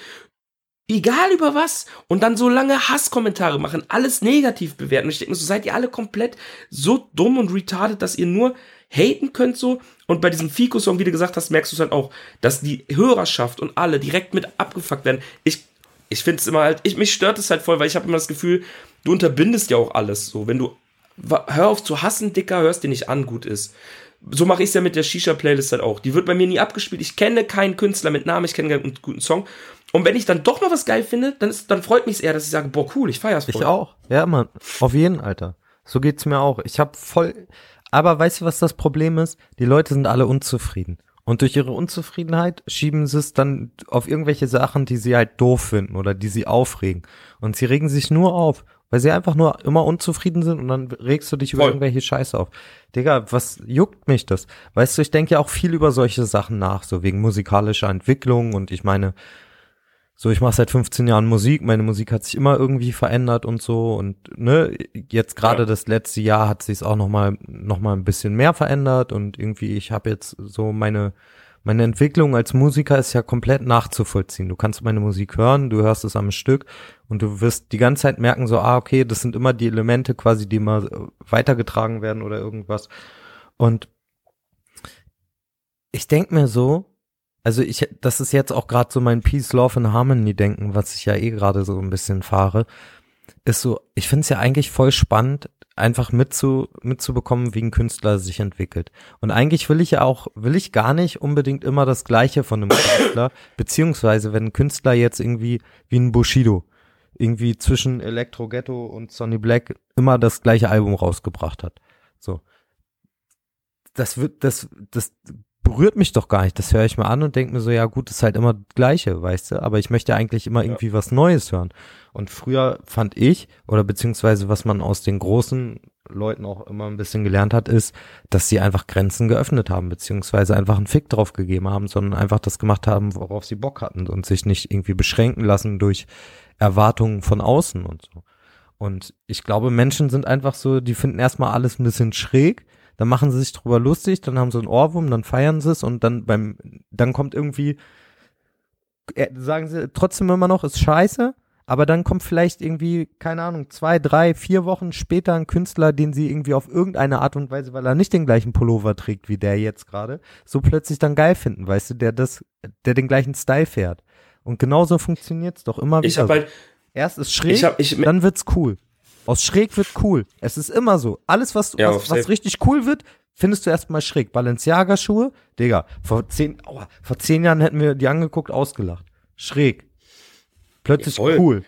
egal über was, und dann so lange Hasskommentare machen, alles negativ bewerten. Und ich denke mir so, seid ihr alle komplett so dumm und retarded, dass ihr nur haten könnt so. Und bei diesem Fico-Song, wie du gesagt hast, merkst du es halt auch, dass die Hörerschaft und alle direkt mit abgefuckt werden. Ich, ich finde es immer halt, ich, mich stört es halt voll, weil ich habe immer das Gefühl, du unterbindest ja auch alles so. Wenn du, hör auf zu hassen, Dicker, hörst dir nicht an, gut ist. So mache ich es ja mit der Shisha-Playlist halt auch. Die wird bei mir nie abgespielt. Ich kenne keinen Künstler mit Namen, ich kenne keinen guten Song. Und wenn ich dann doch mal was geil finde, dann, ist, dann freut mich eher, dass ich sage, boah, cool, ich feier's voll. Ich auch. Ja, Mann. Auf jeden, Alter. So geht's mir auch. Ich hab voll. Aber weißt du, was das Problem ist? Die Leute sind alle unzufrieden. Und durch ihre Unzufriedenheit schieben sie es dann auf irgendwelche Sachen, die sie halt doof finden oder die sie aufregen. Und sie regen sich nur auf, weil sie einfach nur immer unzufrieden sind und dann regst du dich über Voll. irgendwelche Scheiße auf. Digga, was juckt mich das? Weißt du, ich denke ja auch viel über solche Sachen nach, so wegen musikalischer Entwicklung und ich meine, so, ich mache seit 15 Jahren Musik, meine Musik hat sich immer irgendwie verändert und so und ne, jetzt gerade Ja. das letzte Jahr hat sich auch noch mal noch mal ein bisschen mehr verändert und irgendwie ich habe jetzt so meine meine Entwicklung als Musiker ist ja komplett nachzuvollziehen. Du kannst meine Musik hören, du hörst es am Stück und du wirst die ganze Zeit merken so, ah okay, das sind immer die Elemente quasi, die immer äh, weitergetragen werden oder irgendwas. Und ich denk mir so, also ich, das ist jetzt auch gerade so mein Peace, Love and Harmony Denken, was ich ja eh gerade so ein bisschen fahre, ist so, ich finde es ja eigentlich voll spannend, einfach mitzu, mitzubekommen, wie ein Künstler sich entwickelt. Und eigentlich will ich ja auch, will ich gar nicht unbedingt immer das Gleiche von einem Künstler, beziehungsweise wenn ein Künstler jetzt irgendwie wie ein Bushido irgendwie zwischen Electro Ghetto und Sonny Black immer das gleiche Album rausgebracht hat. So. Das wird, das, das berührt mich doch gar nicht. Das höre ich mir an und denke mir so, ja gut, ist halt immer das Gleiche, weißt du? Aber ich möchte eigentlich immer irgendwie was Neues hören. Und früher fand ich, oder beziehungsweise was man aus den großen Leuten auch immer ein bisschen gelernt hat, ist, dass sie einfach Grenzen geöffnet haben, beziehungsweise einfach einen Fick drauf gegeben haben, sondern einfach das gemacht haben, worauf sie Bock hatten und sich nicht irgendwie beschränken lassen durch Erwartungen von außen und so. Und ich glaube, Menschen sind einfach so, die finden erstmal alles ein bisschen schräg, dann machen sie sich drüber lustig, dann haben sie einen Ohrwurm, dann feiern sie es und dann beim, dann kommt irgendwie, äh, sagen sie trotzdem immer noch, ist scheiße, aber dann kommt vielleicht irgendwie, keine Ahnung, zwei, drei, vier Wochen später ein Künstler, den sie irgendwie auf irgendeine Art und Weise, weil er nicht den gleichen Pullover trägt wie der jetzt gerade, so plötzlich dann geil finden, weißt du, der das, der den gleichen Style fährt. Und genauso funktioniert's doch immer wieder. Ich habe halt, Erst ist schräg, ich hab, ich, dann wird's cool. Aus schräg wird cool. Es ist immer so. Alles, was, Ja, was, was richtig cool wird, findest du erstmal schräg. Balenciaga-Schuhe, Digga, vor zehn, aua, vor zehn Jahren hätten wir die angeguckt, ausgelacht. Schräg. Plötzlich Ja, cool.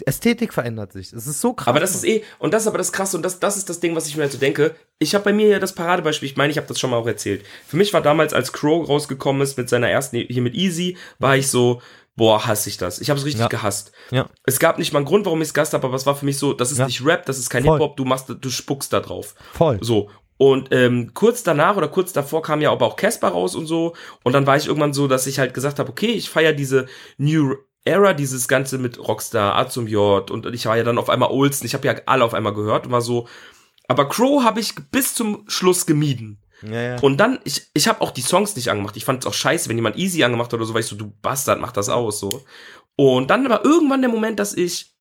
Die Ästhetik verändert sich. Es ist so krass. Aber das ist eh, und das ist aber das Krasse, und das, das ist das Ding, was ich mir halt so denke. Ich habe bei mir ja das Paradebeispiel, ich meine, ich habe das schon mal auch erzählt. Für mich war damals, als Crow rausgekommen ist mit seiner ersten, hier mit Easy, war ich so, boah, hasse ich das. Ich habe es richtig Ja. gehasst. Ja. Es gab nicht mal einen Grund, warum ich es gehasst habe, aber es war für mich so, das ist Ja. nicht Rap, das ist kein. Hip-Hop, du machst, du spuckst da drauf. voll. So. Und ähm, kurz danach oder kurz davor kam ja aber auch Casper raus und so. Und dann war ich irgendwann so, dass ich halt gesagt habe, okay, ich feiere diese New Era, dieses Ganze mit Rockstar, A zum J und ich war ja dann auf einmal Olsen, ich habe ja alle auf einmal gehört und war so, aber Crow habe ich bis zum Schluss gemieden. Ja, ja. Und dann, ich, ich habe auch die Songs nicht angemacht. Ich fand es auch scheiße, wenn jemand Easy angemacht hat oder so, weil ich so, du Bastard, mach das aus, so. Und dann war irgendwann der Moment, dass ich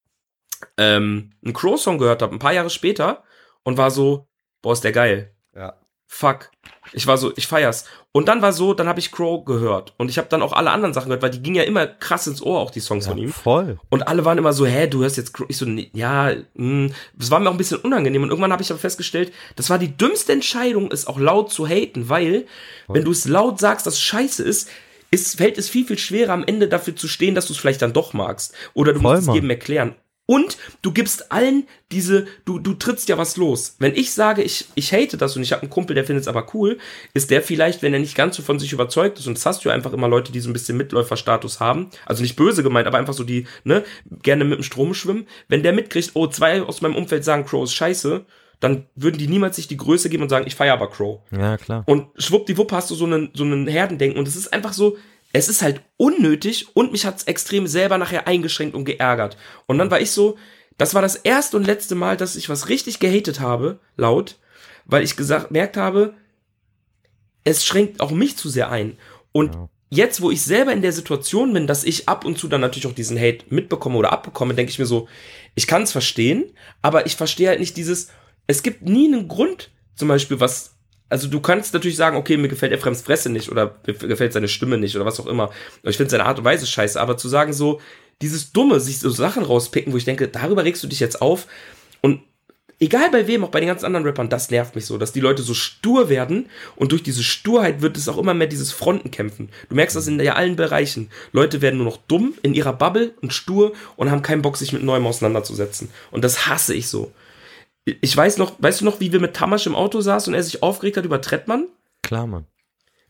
ähm, einen Crow-Song gehört habe, ein paar Jahre später, und war so, boah, ist der geil. ja. Fuck. Ich war so, ich feier's. Und dann war so, dann habe ich Crow gehört. Und ich habe dann auch alle anderen Sachen gehört, weil die gingen ja immer krass ins Ohr, auch die Songs von ihm. voll. Und alle waren immer so, hä, du hörst jetzt Crow. Ich so, nee, ja, mh. das war mir auch ein bisschen unangenehm. Und irgendwann habe ich aber festgestellt, das war die dümmste Entscheidung, es auch laut zu haten, weil, wenn du es laut sagst, dass es scheiße ist, ist, fällt es viel, viel schwerer, am Ende dafür zu stehen, dass du es vielleicht dann doch magst. Oder du Voll, musst es jedem erklären. Und du gibst allen diese, du, du trittst ja was los. Wenn ich sage, ich, ich hate das und ich habe einen Kumpel, der findet es aber cool, ist der vielleicht, wenn er nicht ganz so von sich überzeugt ist, und das hast du ja einfach immer Leute, die so ein bisschen Mitläuferstatus haben, also nicht böse gemeint, aber einfach so die, ne, gerne mit dem Strom schwimmen, wenn der mitkriegt, oh, zwei aus meinem Umfeld sagen, Crow ist scheiße, dann würden die niemals sich die Größe geben und sagen, ich feiere aber Crow. Ja, klar. Und schwuppdiwupp hast du so einen, so einen Herdendenken. Und es ist einfach so, es ist halt unnötig und mich hat's extrem selber nachher eingeschränkt und geärgert. Und dann war ich so, das war das erste und letzte Mal, dass ich was richtig gehatet habe, laut, weil ich gesagt, merkt habe, es schränkt auch mich zu sehr ein. Und Ja. jetzt, wo ich selber in der Situation bin, dass ich ab und zu dann natürlich auch diesen Hate mitbekomme oder abbekomme, denke ich mir so, ich kann es verstehen, aber ich verstehe halt nicht dieses, es gibt nie einen Grund, zum Beispiel, was, also du kannst natürlich sagen, okay, mir gefällt Efrems Fresse nicht oder mir gefällt seine Stimme nicht oder was auch immer. Ich finde seine Art und Weise scheiße, aber zu sagen so, dieses Dumme, sich so Sachen rauspicken, wo ich denke, darüber regst du dich jetzt auf und egal bei wem, auch bei den ganzen anderen Rappern, das nervt mich so, dass die Leute so stur werden und durch diese Sturheit wird es auch immer mehr dieses Frontenkämpfen. Du merkst das in allen Bereichen. Leute werden nur noch dumm in ihrer Bubble und stur und haben keinen Bock, sich mit Neuem auseinanderzusetzen. Und das hasse ich so. Ich weiß noch, weißt du noch, wie wir mit Tamasch im Auto saßen und er sich aufgeregt hat über Trettmann? Klar, Mann.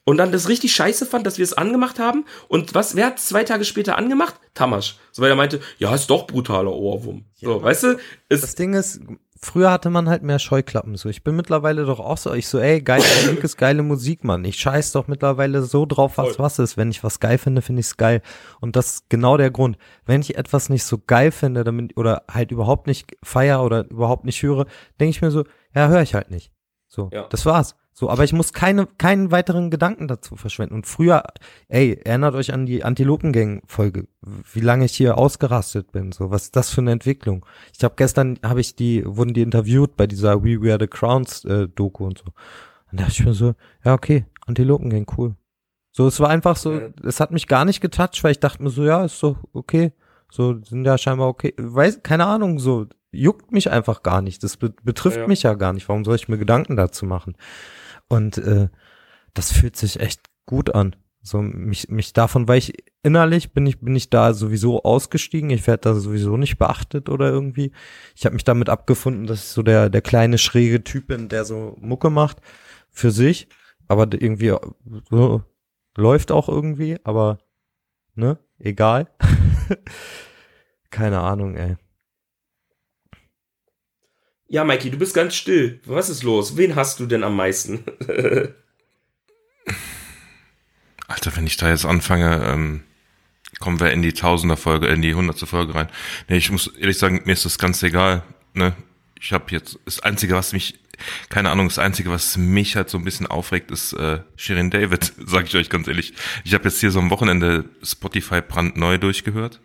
Und dann das richtig scheiße fand, dass wir es angemacht haben. Und was, wer hat zwei Tage später angemacht? Tamasch. So, weil er meinte, ja, ist doch brutaler Ohrwurm. So, weißt du? Das Ist, Ding ist, früher hatte man halt mehr Scheuklappen. So, ich bin mittlerweile doch auch so, ich so, ey, geile Musik ist geile Musik, Mann. Ich scheiß doch mittlerweile so drauf, was Voll. was ist. Wenn ich was geil finde, finde ich's geil. Und das ist genau der Grund. Wenn ich etwas nicht so geil finde, damit, oder halt überhaupt nicht feier oder überhaupt nicht höre, denke ich mir so, ja, höre ich halt nicht. So, Ja. das war's. So, aber ich muss keine, keinen weiteren Gedanken dazu verschwenden. Und früher, ey, erinnert euch an die Antilopengang-Folge, wie lange ich hier ausgerastet bin. So, was ist das für eine Entwicklung? Ich habe gestern, habe ich die, wurden die interviewt bei dieser We Wear the Crowns äh, Doku und so. Und da dachte ich mir so, ja, okay, Antilopengang, cool. So, es war einfach so, es hat mich gar nicht getoucht, weil ich dachte mir so, ja, ist so, okay. So, sind ja scheinbar okay. Weiß, keine Ahnung, so, juckt mich einfach gar nicht. Das be betrifft Ja, ja. mich ja gar nicht. Warum soll ich mir Gedanken dazu machen? Und äh, das fühlt sich echt gut an. So mich, mich davon, weil ich innerlich bin ich bin ich da sowieso ausgestiegen. Ich werde da sowieso nicht beachtet oder irgendwie. Ich habe mich damit abgefunden, dass ich so der der kleine schräge Typ bin, der so Mucke macht für sich, aber irgendwie so läuft auch irgendwie, aber ne, egal. (laughs) Keine Ahnung, ey. Ja, Mikey, du bist ganz still. Was ist los? Wen hast du denn am meisten? (laughs) Alter, wenn ich da jetzt anfange, ähm, kommen wir in die Tausender-Folge, in die Hundertste Folge rein. Nee, ich muss ehrlich sagen, mir ist das ganz egal. Ne? Ich habe jetzt, das Einzige, was mich, keine Ahnung, das Einzige, was mich halt so ein bisschen aufregt, ist äh, Shirin David, (laughs) sage ich euch ganz ehrlich. Ich habe jetzt hier so am Wochenende Spotify brandneu durchgehört.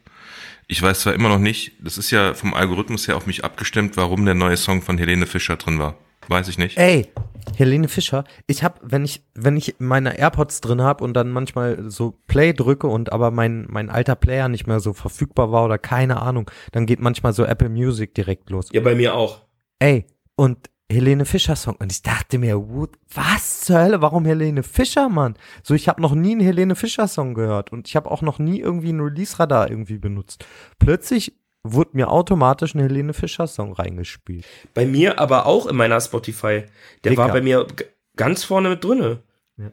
Ich weiß zwar immer noch nicht, das ist ja vom Algorithmus her auf mich abgestimmt, warum der neue Song von Helene Fischer drin war. Weiß ich nicht. Ey, Helene Fischer, ich hab, wenn ich, wenn ich meine AirPods drin hab und dann manchmal so Play drücke und aber mein, mein alter Player nicht mehr so verfügbar war oder keine Ahnung, dann geht manchmal so Apple Music direkt los. ja, bei mir auch. Ey, und Helene Fischer Song. Und ich dachte mir, was zur Hölle, warum Helene Fischer, Mann? So, ich habe noch nie einen Helene Fischer Song gehört und ich habe auch noch nie irgendwie einen Release-Radar irgendwie benutzt. Plötzlich wurde mir automatisch ein Helene Fischer Song reingespielt. Bei mir aber auch in meiner Spotify. Der Dicker. war bei mir ganz vorne mit drinne. Ja.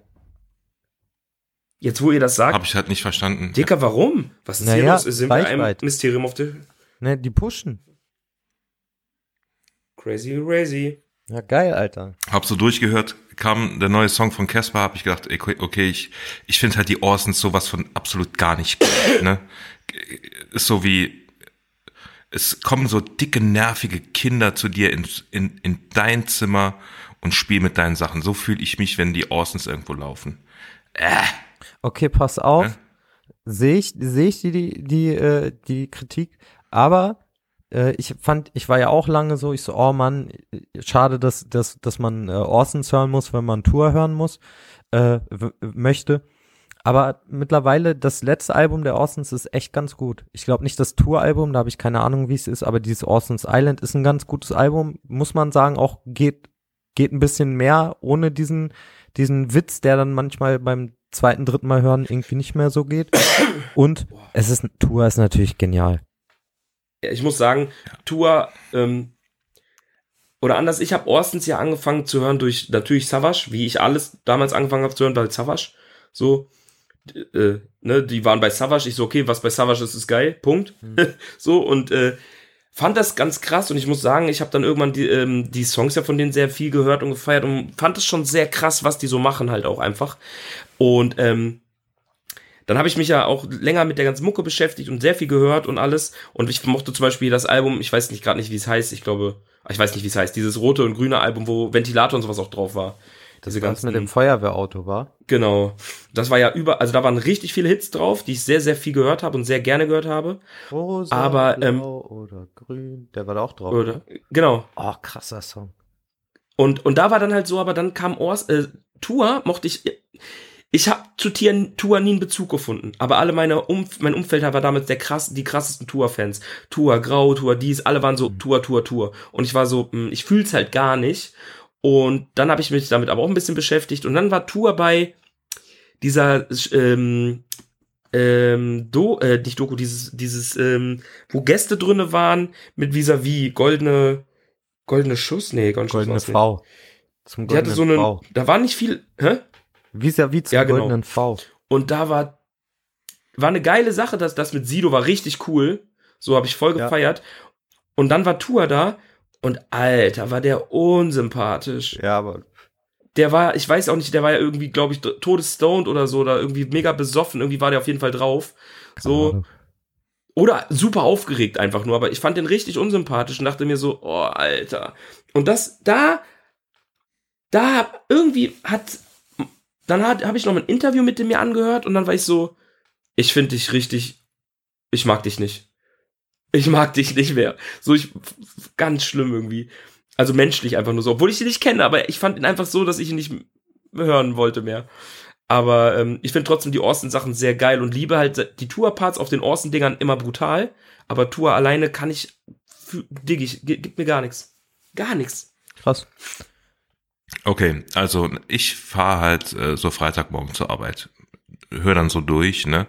Jetzt, wo ihr das sagt, Habe ich halt nicht verstanden. Dicker, warum? Was ist hier Naja, los? Sind wir einem Reichweite. Mysterium auf der Ne, die pushen. Crazy Crazy. Ja, geil, Alter. Hab so durchgehört, kam der neue Song von Casper, hab ich gedacht, okay, ich, ich finde halt die Orsons sowas von absolut gar nicht gut, (laughs) ne? Ist so wie, es kommen so dicke, nervige Kinder zu dir in, in, in dein Zimmer und spielen mit deinen Sachen. So fühle ich mich, wenn die Orsons irgendwo laufen. Äh. Okay, pass auf. Ja? Sehe ich, sehe ich die, die, die, äh, die Kritik, aber äh, ich fand, ich war ja auch lange so, ich so, oh Mann, schade, dass, dass, dass man äh, Orsons hören muss, wenn man Tour hören muss, äh, möchte. Aber mittlerweile, das letzte Album der Orsons ist echt ganz gut. Ich glaube nicht das Tour-Album, da habe ich keine Ahnung, wie es ist, aber dieses Orsons Island ist ein ganz gutes Album, muss man sagen, auch geht, geht ein bisschen mehr ohne diesen, diesen Witz, der dann manchmal beim zweiten, dritten Mal hören irgendwie nicht mehr so geht. Und es ist, Tour ist natürlich genial. Ich muss sagen, Tour, ähm, oder anders, ich habe Orstens ja angefangen zu hören durch natürlich Savage, wie ich alles damals angefangen habe zu hören, weil Savage, so, äh, ne, die waren bei Savage, ich so, okay, was bei Savage ist, ist geil, Punkt. (laughs) so, und äh, fand das ganz krass und ich muss sagen, ich habe dann irgendwann die, ähm, die Songs ja von denen sehr viel gehört und gefeiert und fand es schon sehr krass, was die so machen halt auch einfach. Und ähm, dann habe ich mich ja auch länger mit der ganzen Mucke beschäftigt und sehr viel gehört und alles. Und ich mochte zum Beispiel das Album, ich weiß nicht gerade nicht, wie es heißt, ich glaube, ich weiß nicht, wie es heißt, dieses rote und grüne Album, wo Ventilator und sowas auch drauf war. Diese Was ganzen, mit dem Feuerwehrauto war. genau. Das war ja über, also da waren richtig viele Hits drauf, die ich sehr, sehr viel gehört habe und sehr gerne gehört habe. Rosa, Aber, ähm, blau oder grün. Der war da auch drauf. Oder, ne? genau. Oh, krasser Song. Und, und da war dann halt so, aber dann kam Ors, äh, Tour, mochte ich, ich habe zu Tieren, Tour nie einen Bezug gefunden. Aber alle meine Umf mein Umfeld war damals der krass, die krassesten Tour-Fans. Tour Grau, Tour dies, alle waren so Tour, Tour, Tour. Und ich war so, mh, ich fühl's halt gar nicht. Und dann habe ich mich damit aber auch ein bisschen beschäftigt. Und dann war Tour bei dieser, ähm, ähm, Do, äh, nicht Doku, dieses, dieses, ähm, wo Gäste drinne waren mit vis-à-vis, goldene, goldene Schuss, nee, goldene, Goldene Schuss. V. Zum Die hatte so einen, V. da war nicht viel, hä? Vis-à-vis zum Ja, genau. goldenen V. Und da war, war eine geile Sache, dass das mit Sido war richtig cool. So habe ich voll Ja. gefeiert. Und dann war Tour da und Alter, war der unsympathisch. Ja, aber Der war, ich weiß auch nicht, der war ja irgendwie, glaube ich, todesstoned oder so, oder irgendwie mega besoffen, irgendwie war der auf jeden Fall drauf. So, oder super aufgeregt einfach nur, aber ich fand den richtig unsympathisch und dachte mir so, oh, Alter. Und das, da, da irgendwie hat, dann habe ich noch ein Interview mit dem mir angehört und dann war ich so, ich finde dich richtig, ich mag dich nicht. Ich mag dich nicht mehr. So, ich, ganz schlimm irgendwie. Also menschlich einfach nur so, obwohl ich ihn nicht kenne, aber ich fand ihn einfach so, dass ich ihn nicht hören wollte mehr. Aber ähm, ich finde trotzdem die Orson-Sachen sehr geil und liebe halt die Tour-Parts auf den Orson-Dingern immer brutal. Aber Tour alleine kann ich, fü- dig ich, gi- gibt mir gar nichts. Gar nichts. krass. Okay, also ich fahre halt äh, so Freitagmorgen zur Arbeit, höre dann so durch, ne?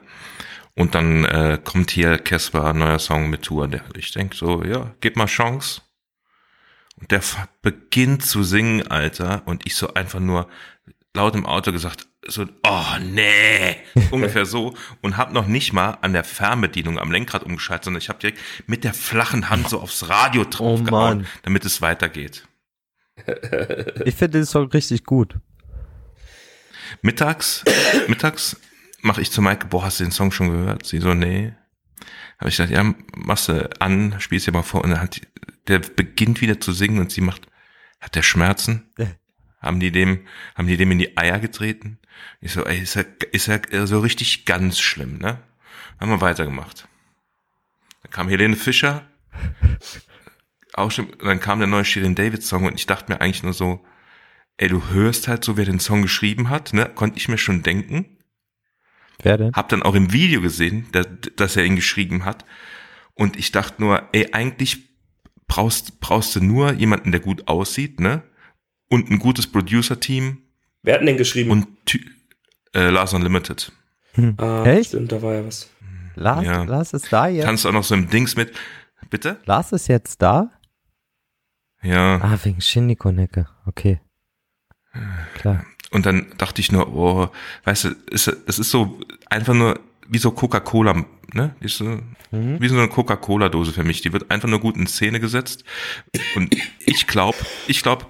Und dann äh, kommt hier Casper, neuer Song mit Tour. Der, ich denk so, ja, gib mal Chance. Und der beginnt zu singen, Alter. Und ich so einfach nur laut im Auto gesagt, so, oh nee, (laughs) ungefähr so. Und hab noch nicht mal an der Fernbedienung am Lenkrad umgeschaltet, sondern ich habe direkt mit der flachen Hand so aufs Radio draufgehauen, Mann. damit es weitergeht. Ich finde den Song richtig gut. Mittags, mittags mache ich zu Maike, boah, hast du den Song schon gehört? Sie so, nee. Habe ich gesagt, ja, machst du an, spielst dir mal vor. Und dann hat die, der beginnt wieder zu singen und sie macht, hat der Schmerzen? (laughs) Haben die dem, haben die dem in die Eier getreten? Ich so, ey, ist ja, ist ja so richtig ganz schlimm, ne? Haben wir weitergemacht. Dann kam Helene Fischer, auch schon, dann kam der neue Shirin David Song und ich dachte mir eigentlich nur so, ey, du hörst halt so, wer den Song geschrieben hat, ne? Konnte ich mir schon denken. Wer denn? Hab dann auch im Video gesehen, dass, dass er ihn geschrieben hat. Und ich dachte nur, ey, eigentlich brauchst, brauchst du nur jemanden, der gut aussieht, ne? Und ein gutes Producer-Team Wer hat denn den geschrieben? und äh, Lars Unlimited. ah, Echt? Stimmt, da war ja was. Lars, Ja. Lars ist da jetzt. Kannst du auch noch so im Dings mit. Bitte? Lars ist jetzt da? Ja. Ah, wegen Shindy-Konecke. Okay. Klar. Und dann dachte ich nur, oh, weißt du, es, es ist so einfach nur wie so Coca-Cola, ne? Ist so, Wie so eine Coca-Cola-Dose für mich. Die wird einfach nur gut in Szene gesetzt. Und ich glaube, ich glaube,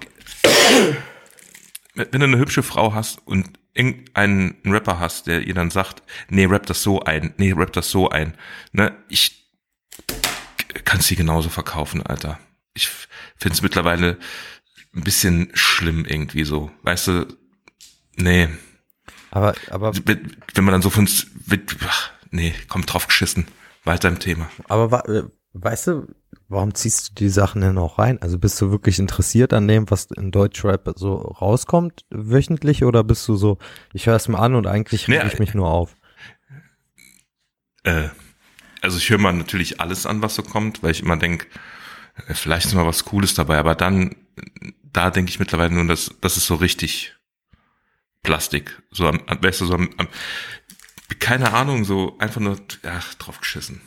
wenn du eine hübsche Frau hast und irgendeinen Rapper hast, der ihr dann sagt, nee, rap das so ein, nee, rap das so ein, ne, ich kann sie genauso verkaufen, Alter. Ich finde es mittlerweile ein bisschen schlimm irgendwie so, weißt du, nee. Aber, aber, wenn man dann so von, ach, nee, kommt drauf geschissen, weiter im Thema. aber äh, weißt du, warum ziehst du die Sachen denn auch rein? Also bist du wirklich interessiert an dem, was in Deutschrap so rauskommt, wöchentlich, oder bist du so, ich höre es mal an und eigentlich reg Nee, ich mich nur auf? Äh, also ich höre mal natürlich alles an, was so kommt, weil ich immer denk, äh, vielleicht ist mal was Cooles dabei, aber dann, da denke ich mittlerweile nur, dass das ist so richtig Plastik. So am, am weißt du, so am, am keine Ahnung, so einfach nur, ach, drauf geschissen.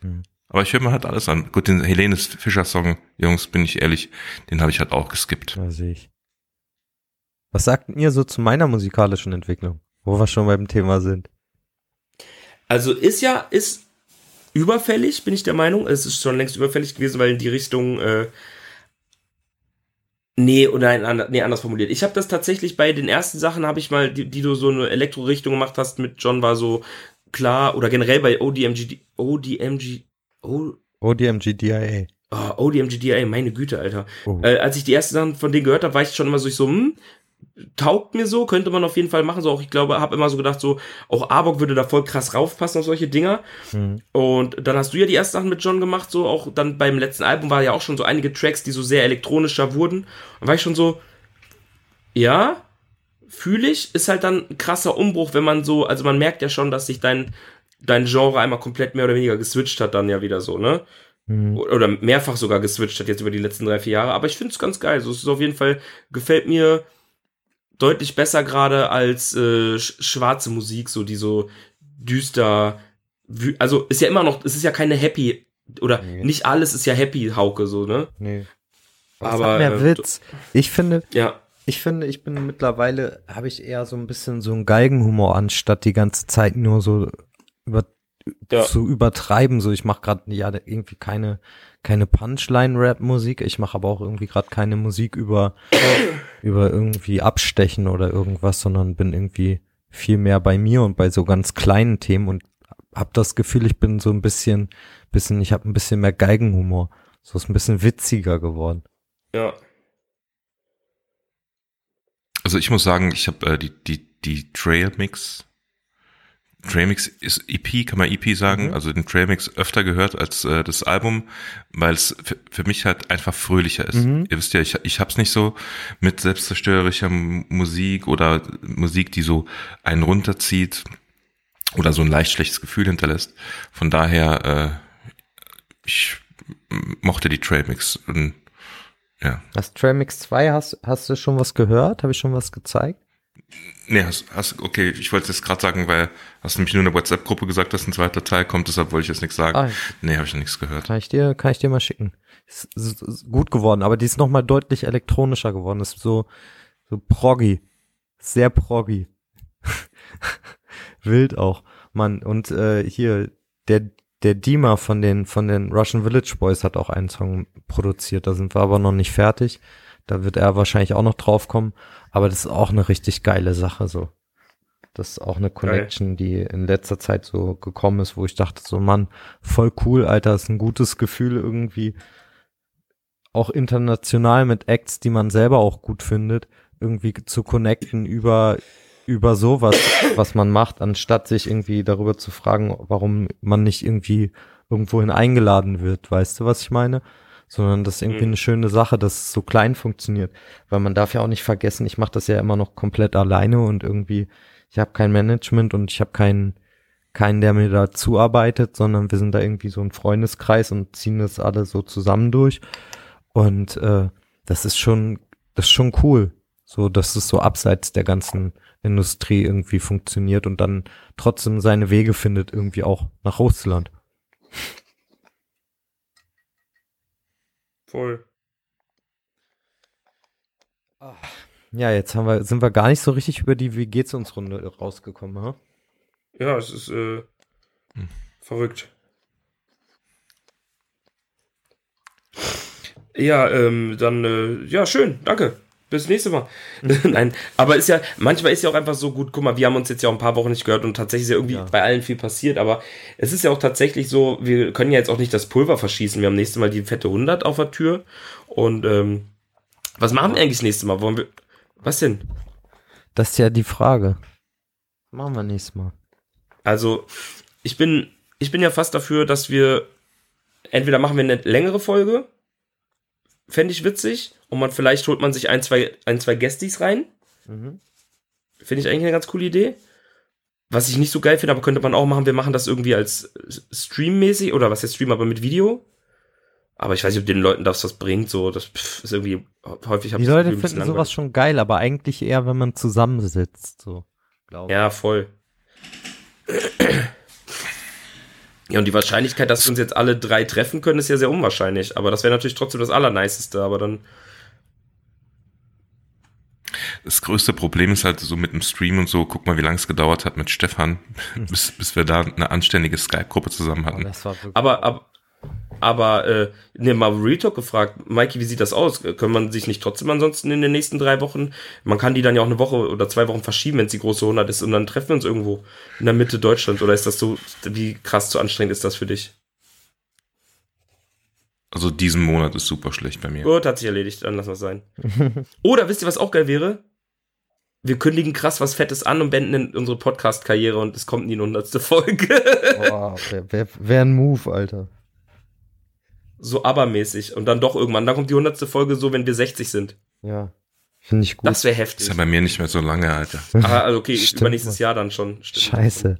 Hm. Aber ich höre mir halt alles an. Gut, den Helenes Fischer-Song, Jungs, bin ich ehrlich, den habe ich halt auch geskippt. Da sehe ich. Was sagt ihr so zu meiner musikalischen Entwicklung, wo wir schon beim Thema sind? Also ist ja, ist überfällig, bin ich der Meinung. Es ist schon längst überfällig gewesen, weil in die Richtung, äh, nee, oder ander, nee, anders formuliert. Ich habe das tatsächlich bei den ersten Sachen, habe ich mal, die, die du so eine Elektro-Richtung gemacht hast mit John, war so klar, oder generell bei ODMG, ODMG, O, ODMG DIA. oh, ODMG DA, meine Güte, Alter. Oh. Äh, als ich die ersten Sachen von denen gehört habe, war ich schon immer so, ich so, hm, taugt mir so, könnte man auf jeden Fall machen. So auch, ich glaube, habe immer so gedacht, so, auch Arbok würde da voll krass raufpassen auf solche Dinger. Hm. Und dann hast du ja die ersten Sachen mit John gemacht, so auch dann beim letzten Album war ja auch schon so einige Tracks, die so sehr elektronischer wurden. Und war ich schon so, ja, fühle ich, ist halt dann ein krasser Umbruch, wenn man so, also man merkt ja schon, dass sich dein, dein Genre einmal komplett mehr oder weniger geswitcht hat, dann ja wieder so, ne? Hm. Oder mehrfach sogar geswitcht hat jetzt über die letzten drei, vier Jahre. Aber ich finde es ganz geil. So, es ist auf jeden Fall, gefällt mir deutlich besser gerade als äh, sch schwarze Musik, so die so düster, also ist ja immer noch, es ist ja keine Happy, oder Nee. nicht alles ist ja Happy, Hauke, so, ne? Nee. Aber, Aber mehr äh, Witz. Ich finde, Ja, ich finde, ich bin mittlerweile, habe ich eher so ein bisschen so einen Geigenhumor, anstatt die ganze Zeit nur so über, Ja. zu übertreiben. So, ich mache gerade ja irgendwie keine, keine Punchline-Rap-Musik. Ich mache aber auch irgendwie gerade keine Musik über, über irgendwie Abstechen oder irgendwas, sondern bin irgendwie viel mehr bei mir und bei so ganz kleinen Themen und habe das Gefühl, ich bin so ein bisschen, bisschen, ich habe ein bisschen mehr Geigenhumor. So ist ein bisschen witziger geworden. ja. Also ich muss sagen, ich habe äh, die, die, die Trail Mix. Trail Mix ist EP, kann man EP sagen, Mhm. also den Trail Mix öfter gehört als äh, das Album, weil es für, mich halt einfach fröhlicher ist. Mhm. Ihr wisst ja, ich, ich hab's nicht so mit selbstzerstörerischer Musik oder Musik, die so einen runterzieht oder so ein leicht schlechtes Gefühl hinterlässt. Von daher, äh, ich mochte die Trail Mix und ja. Das Tramix 2, hast, hast du schon was gehört? Habe ich schon was gezeigt? Nee, hast, hast, okay, ich wollte es gerade sagen, weil hast du nämlich nur in der WhatsApp-Gruppe gesagt, dass ein zweiter Teil kommt, deshalb wollte ich jetzt nichts sagen. Ah, Nee, habe ich noch nichts gehört. kann ich dir, kann ich dir mal schicken. Ist, ist, ist gut geworden, aber die ist nochmal deutlich elektronischer geworden. Ist so, so proggy. Sehr proggy. (laughs) Wild auch. Mann, und äh, hier, der, der Dima von den, von den Russian Village Boys hat auch einen Song produziert. Da sind wir aber noch nicht fertig. Da wird er wahrscheinlich auch noch drauf kommen. Aber das ist auch eine richtig geile Sache, so. Das ist auch eine Connection, die in letzter Zeit so gekommen ist, wo ich dachte, so Mann, voll cool, Alter, ist ein gutes Gefühl irgendwie auch international mit Acts, die man selber auch gut findet, irgendwie zu connecten über über sowas, was man macht, anstatt sich irgendwie darüber zu fragen, warum man nicht irgendwie irgendwohin eingeladen wird, weißt du, was ich meine? Sondern das ist irgendwie Mhm. eine schöne Sache, dass es so klein funktioniert, weil man darf ja auch nicht vergessen, ich mache das ja immer noch komplett alleine und irgendwie ich habe kein Management und ich habe keinen keinen, der mir da zuarbeitet, sondern wir sind da irgendwie so ein Freundeskreis und ziehen das alle so zusammen durch. Und äh, das ist schon, das ist schon cool. So, dass es so abseits der ganzen Industrie irgendwie funktioniert und dann trotzdem seine Wege findet, irgendwie auch nach Russland. Voll. Ja, jetzt haben wir, sind wir gar nicht so richtig über die Wie geht's uns Runde rausgekommen, ha? Ja, es ist äh, Hm. verrückt. Ja, ähm, dann, äh, ja, schön, danke. Bis nächste Mal. (laughs) Nein, aber ist ja, manchmal ist ja auch einfach so gut, guck mal, wir haben uns jetzt ja auch ein paar Wochen nicht gehört und tatsächlich ist ja irgendwie Ja. bei allen viel passiert, aber es ist ja auch tatsächlich so, wir können ja jetzt auch nicht das Pulver verschießen. Wir haben nächstes Mal die fette 100 auf der Tür und ähm, was machen wir eigentlich das nächste Mal? Wollen wir, was denn? Das ist ja die Frage. Machen wir nächstes Mal. Also, ich bin, ich bin ja fast dafür, dass wir entweder machen wir eine längere Folge, fände ich witzig, und man vielleicht holt man sich ein, zwei, ein, zwei Gästis rein. Mhm. Finde ich eigentlich eine ganz coole Idee. Was ich nicht so geil finde, aber könnte man auch machen, wir machen das irgendwie als Stream-mäßig, oder was jetzt Stream, aber mit Video. Aber ich weiß nicht, ob den Leuten das was bringt, so, das pff, ist irgendwie häufig Die Leute finden sowas schon geil, aber eigentlich eher, wenn man zusammensitzt, so. Glaube Ja, voll. Ja, und die Wahrscheinlichkeit, dass wir uns jetzt alle drei treffen können, ist ja sehr unwahrscheinlich. Aber das wäre natürlich trotzdem das Allerniceste. Aber dann, Das größte Problem ist halt so mit dem Stream und so, guck mal, wie lange es gedauert hat mit Stefan, (laughs) bis, bis wir da eine anständige Skype-Gruppe zusammen hatten. das war aber, aber, aber, äh, ne, mal Real Talk gefragt, Mikey, wie sieht das aus? Können man sich nicht trotzdem ansonsten in den nächsten drei Wochen, man kann die dann ja auch eine Woche oder zwei Wochen verschieben, wenn es die große 100 ist und dann treffen wir uns irgendwo in der Mitte Deutschlands oder ist das so, wie krass zu anstrengend ist das für dich? Also diesen Monat ist super schlecht bei mir. Gut, hat sich erledigt, dann lassen wir es sein. (laughs) Oder wisst ihr, was auch geil wäre? Wir kündigen krass was Fettes an und beenden unsere Podcast-Karriere und es kommt in die hundertste Folge. (laughs) Boah, wär, wär, ein Move, Alter. so abermäßig. Und dann doch irgendwann. Dann kommt die hundertste Folge so, wenn wir 60 sind. Ja. Finde ich gut. Das wäre Ist heftig. ja bei mir nicht mehr so lange, Alter. (laughs) Ah, also okay, Stimmt, übernächstes Mann. Jahr dann schon. Stimmt. Scheiße.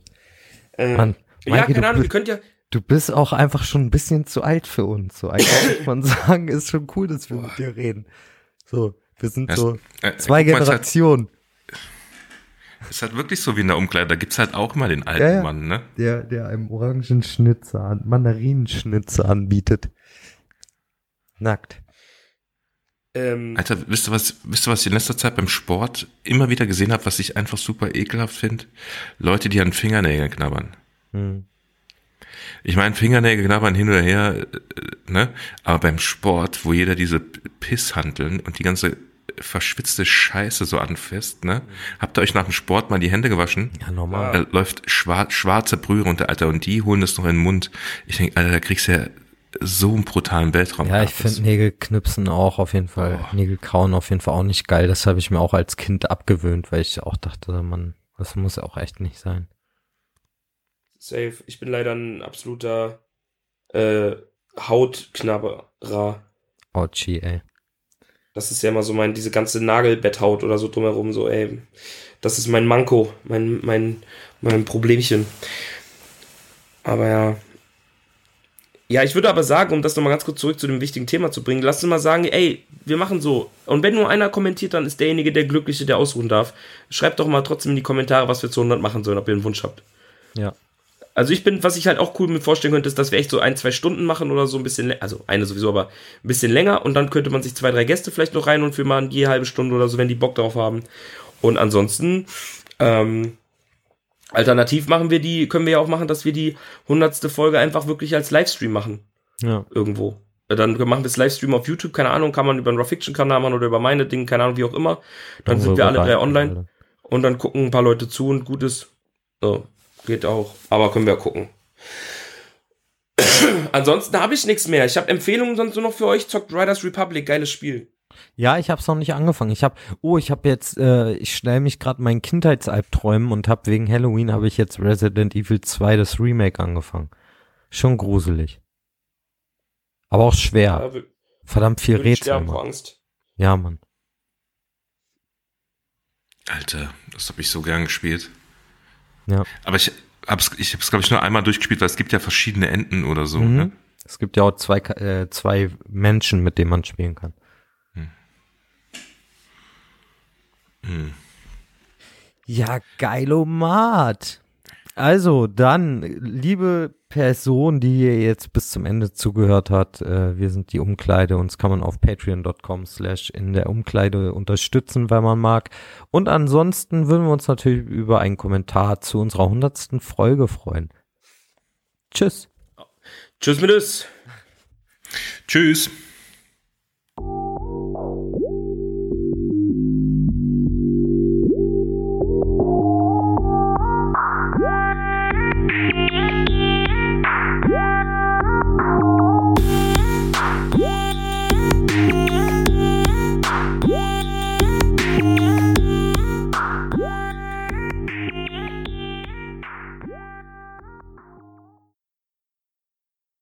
Äh, Mann. ja, Maike, keine du Ahnung, wir bist- könnt ja. Du bist auch einfach schon ein bisschen zu alt für uns. So, eigentlich (laughs) muss man sagen, ist schon cool, dass wir mit dir reden. So, wir sind Das- so Äh, zwei Generationen. Ist halt wirklich so wie in der Umkleide, da gibt's halt auch immer den alten Ja, ja. Mann, ne? Der, der einem Orangenschnitzer an, Mandarinenschnitzer anbietet. Nackt. Ähm, Alter, wisst ihr was, wisst ihr was ich in letzter Zeit beim Sport immer wieder gesehen habe, was ich einfach super ekelhaft finde? Leute, die an Fingernägeln knabbern. Hm. Ich meine, Fingernägel knabbern hin oder her, äh, ne? Aber beim Sport, wo jeder diese Pisshanteln und die ganze verschwitzte Scheiße so anfasst, ne? Habt ihr euch nach dem Sport mal die Hände gewaschen? Ja, normal. Da läuft schwar schwarze Brühe runter, Alter, und die holen das noch in den Mund. Ich denke, Alter, da kriegst du ja so einen brutalen Weltraum. Ja, ich finde Nägelknipsen auch auf jeden Fall, Nägelkauen auf jeden Fall auch nicht geil. Das habe ich mir auch als Kind abgewöhnt, weil ich auch dachte, man, das muss auch echt nicht sein. safe. Ich bin leider ein absoluter äh, Hautknabberer. Ouchie, ey. Das ist ja immer so mein, diese ganze Nagelbetthaut oder so drumherum, so, ey. Das ist mein Manko, mein, mein, mein Problemchen. Aber ja. Ja, ich würde aber sagen, um das nochmal ganz kurz zurück zu dem wichtigen Thema zu bringen, lasst uns mal sagen, ey, wir machen so. Und wenn nur einer kommentiert, dann ist derjenige der Glückliche, der ausruhen darf. Schreibt doch mal trotzdem in die Kommentare, was wir zu 100 machen sollen, ob ihr einen Wunsch habt. Ja. Also ich bin, was ich halt auch cool mir vorstellen könnte, ist, dass wir echt so ein, zwei Stunden machen oder so ein bisschen, also eine sowieso, aber ein bisschen länger und dann könnte man sich zwei, drei Gäste vielleicht noch rein und für mal je halbe Stunde oder so, wenn die Bock drauf haben. Und ansonsten, ähm, alternativ machen wir die, können wir ja auch machen, dass wir die hundertste Folge einfach wirklich als Livestream machen. Ja. Irgendwo. Dann machen wir das Livestream auf YouTube, keine Ahnung, kann man über einen Raw Fiction Kanal machen oder über meine Dinge, keine Ahnung, wie auch immer. Dann sind wir alle drei online und dann gucken ein paar Leute zu und gut ist. So, geht auch. Aber können wir ja gucken. (clears throat) Ansonsten habe ich nichts mehr. Ich habe Empfehlungen sonst nur noch für euch. Zockt Riders Republic, geiles Spiel. Ja, ich habe es noch nicht angefangen. Ich habe, oh, ich habe jetzt, äh, ich stelle mich gerade meinen Kindheitsalbträumen und habe wegen Halloween habe ich jetzt Resident Evil 2 das Remake angefangen. Schon gruselig. Aber auch schwer. Ja, Verdammt viel Rätsel. Ja, Mann. Alter, das habe ich so gern gespielt. Ja. Aber ich hab's, ich hab's, glaube ich, nur einmal durchgespielt, weil es gibt ja verschiedene Enden oder so. Mhm. Ne? Es gibt ja auch zwei, äh, zwei Menschen, mit denen man spielen kann. Hm. Ja, geilomat. Also dann, liebe Person, die hier jetzt bis zum Ende zugehört hat, äh, wir sind die Umkleide. Uns kann man auf patreon.com slash in der Umkleide unterstützen, wenn man mag. Und ansonsten würden wir uns natürlich über einen Kommentar zu unserer hundertsten Folge freuen. Tschüss. Tschüss mit. Tschüss.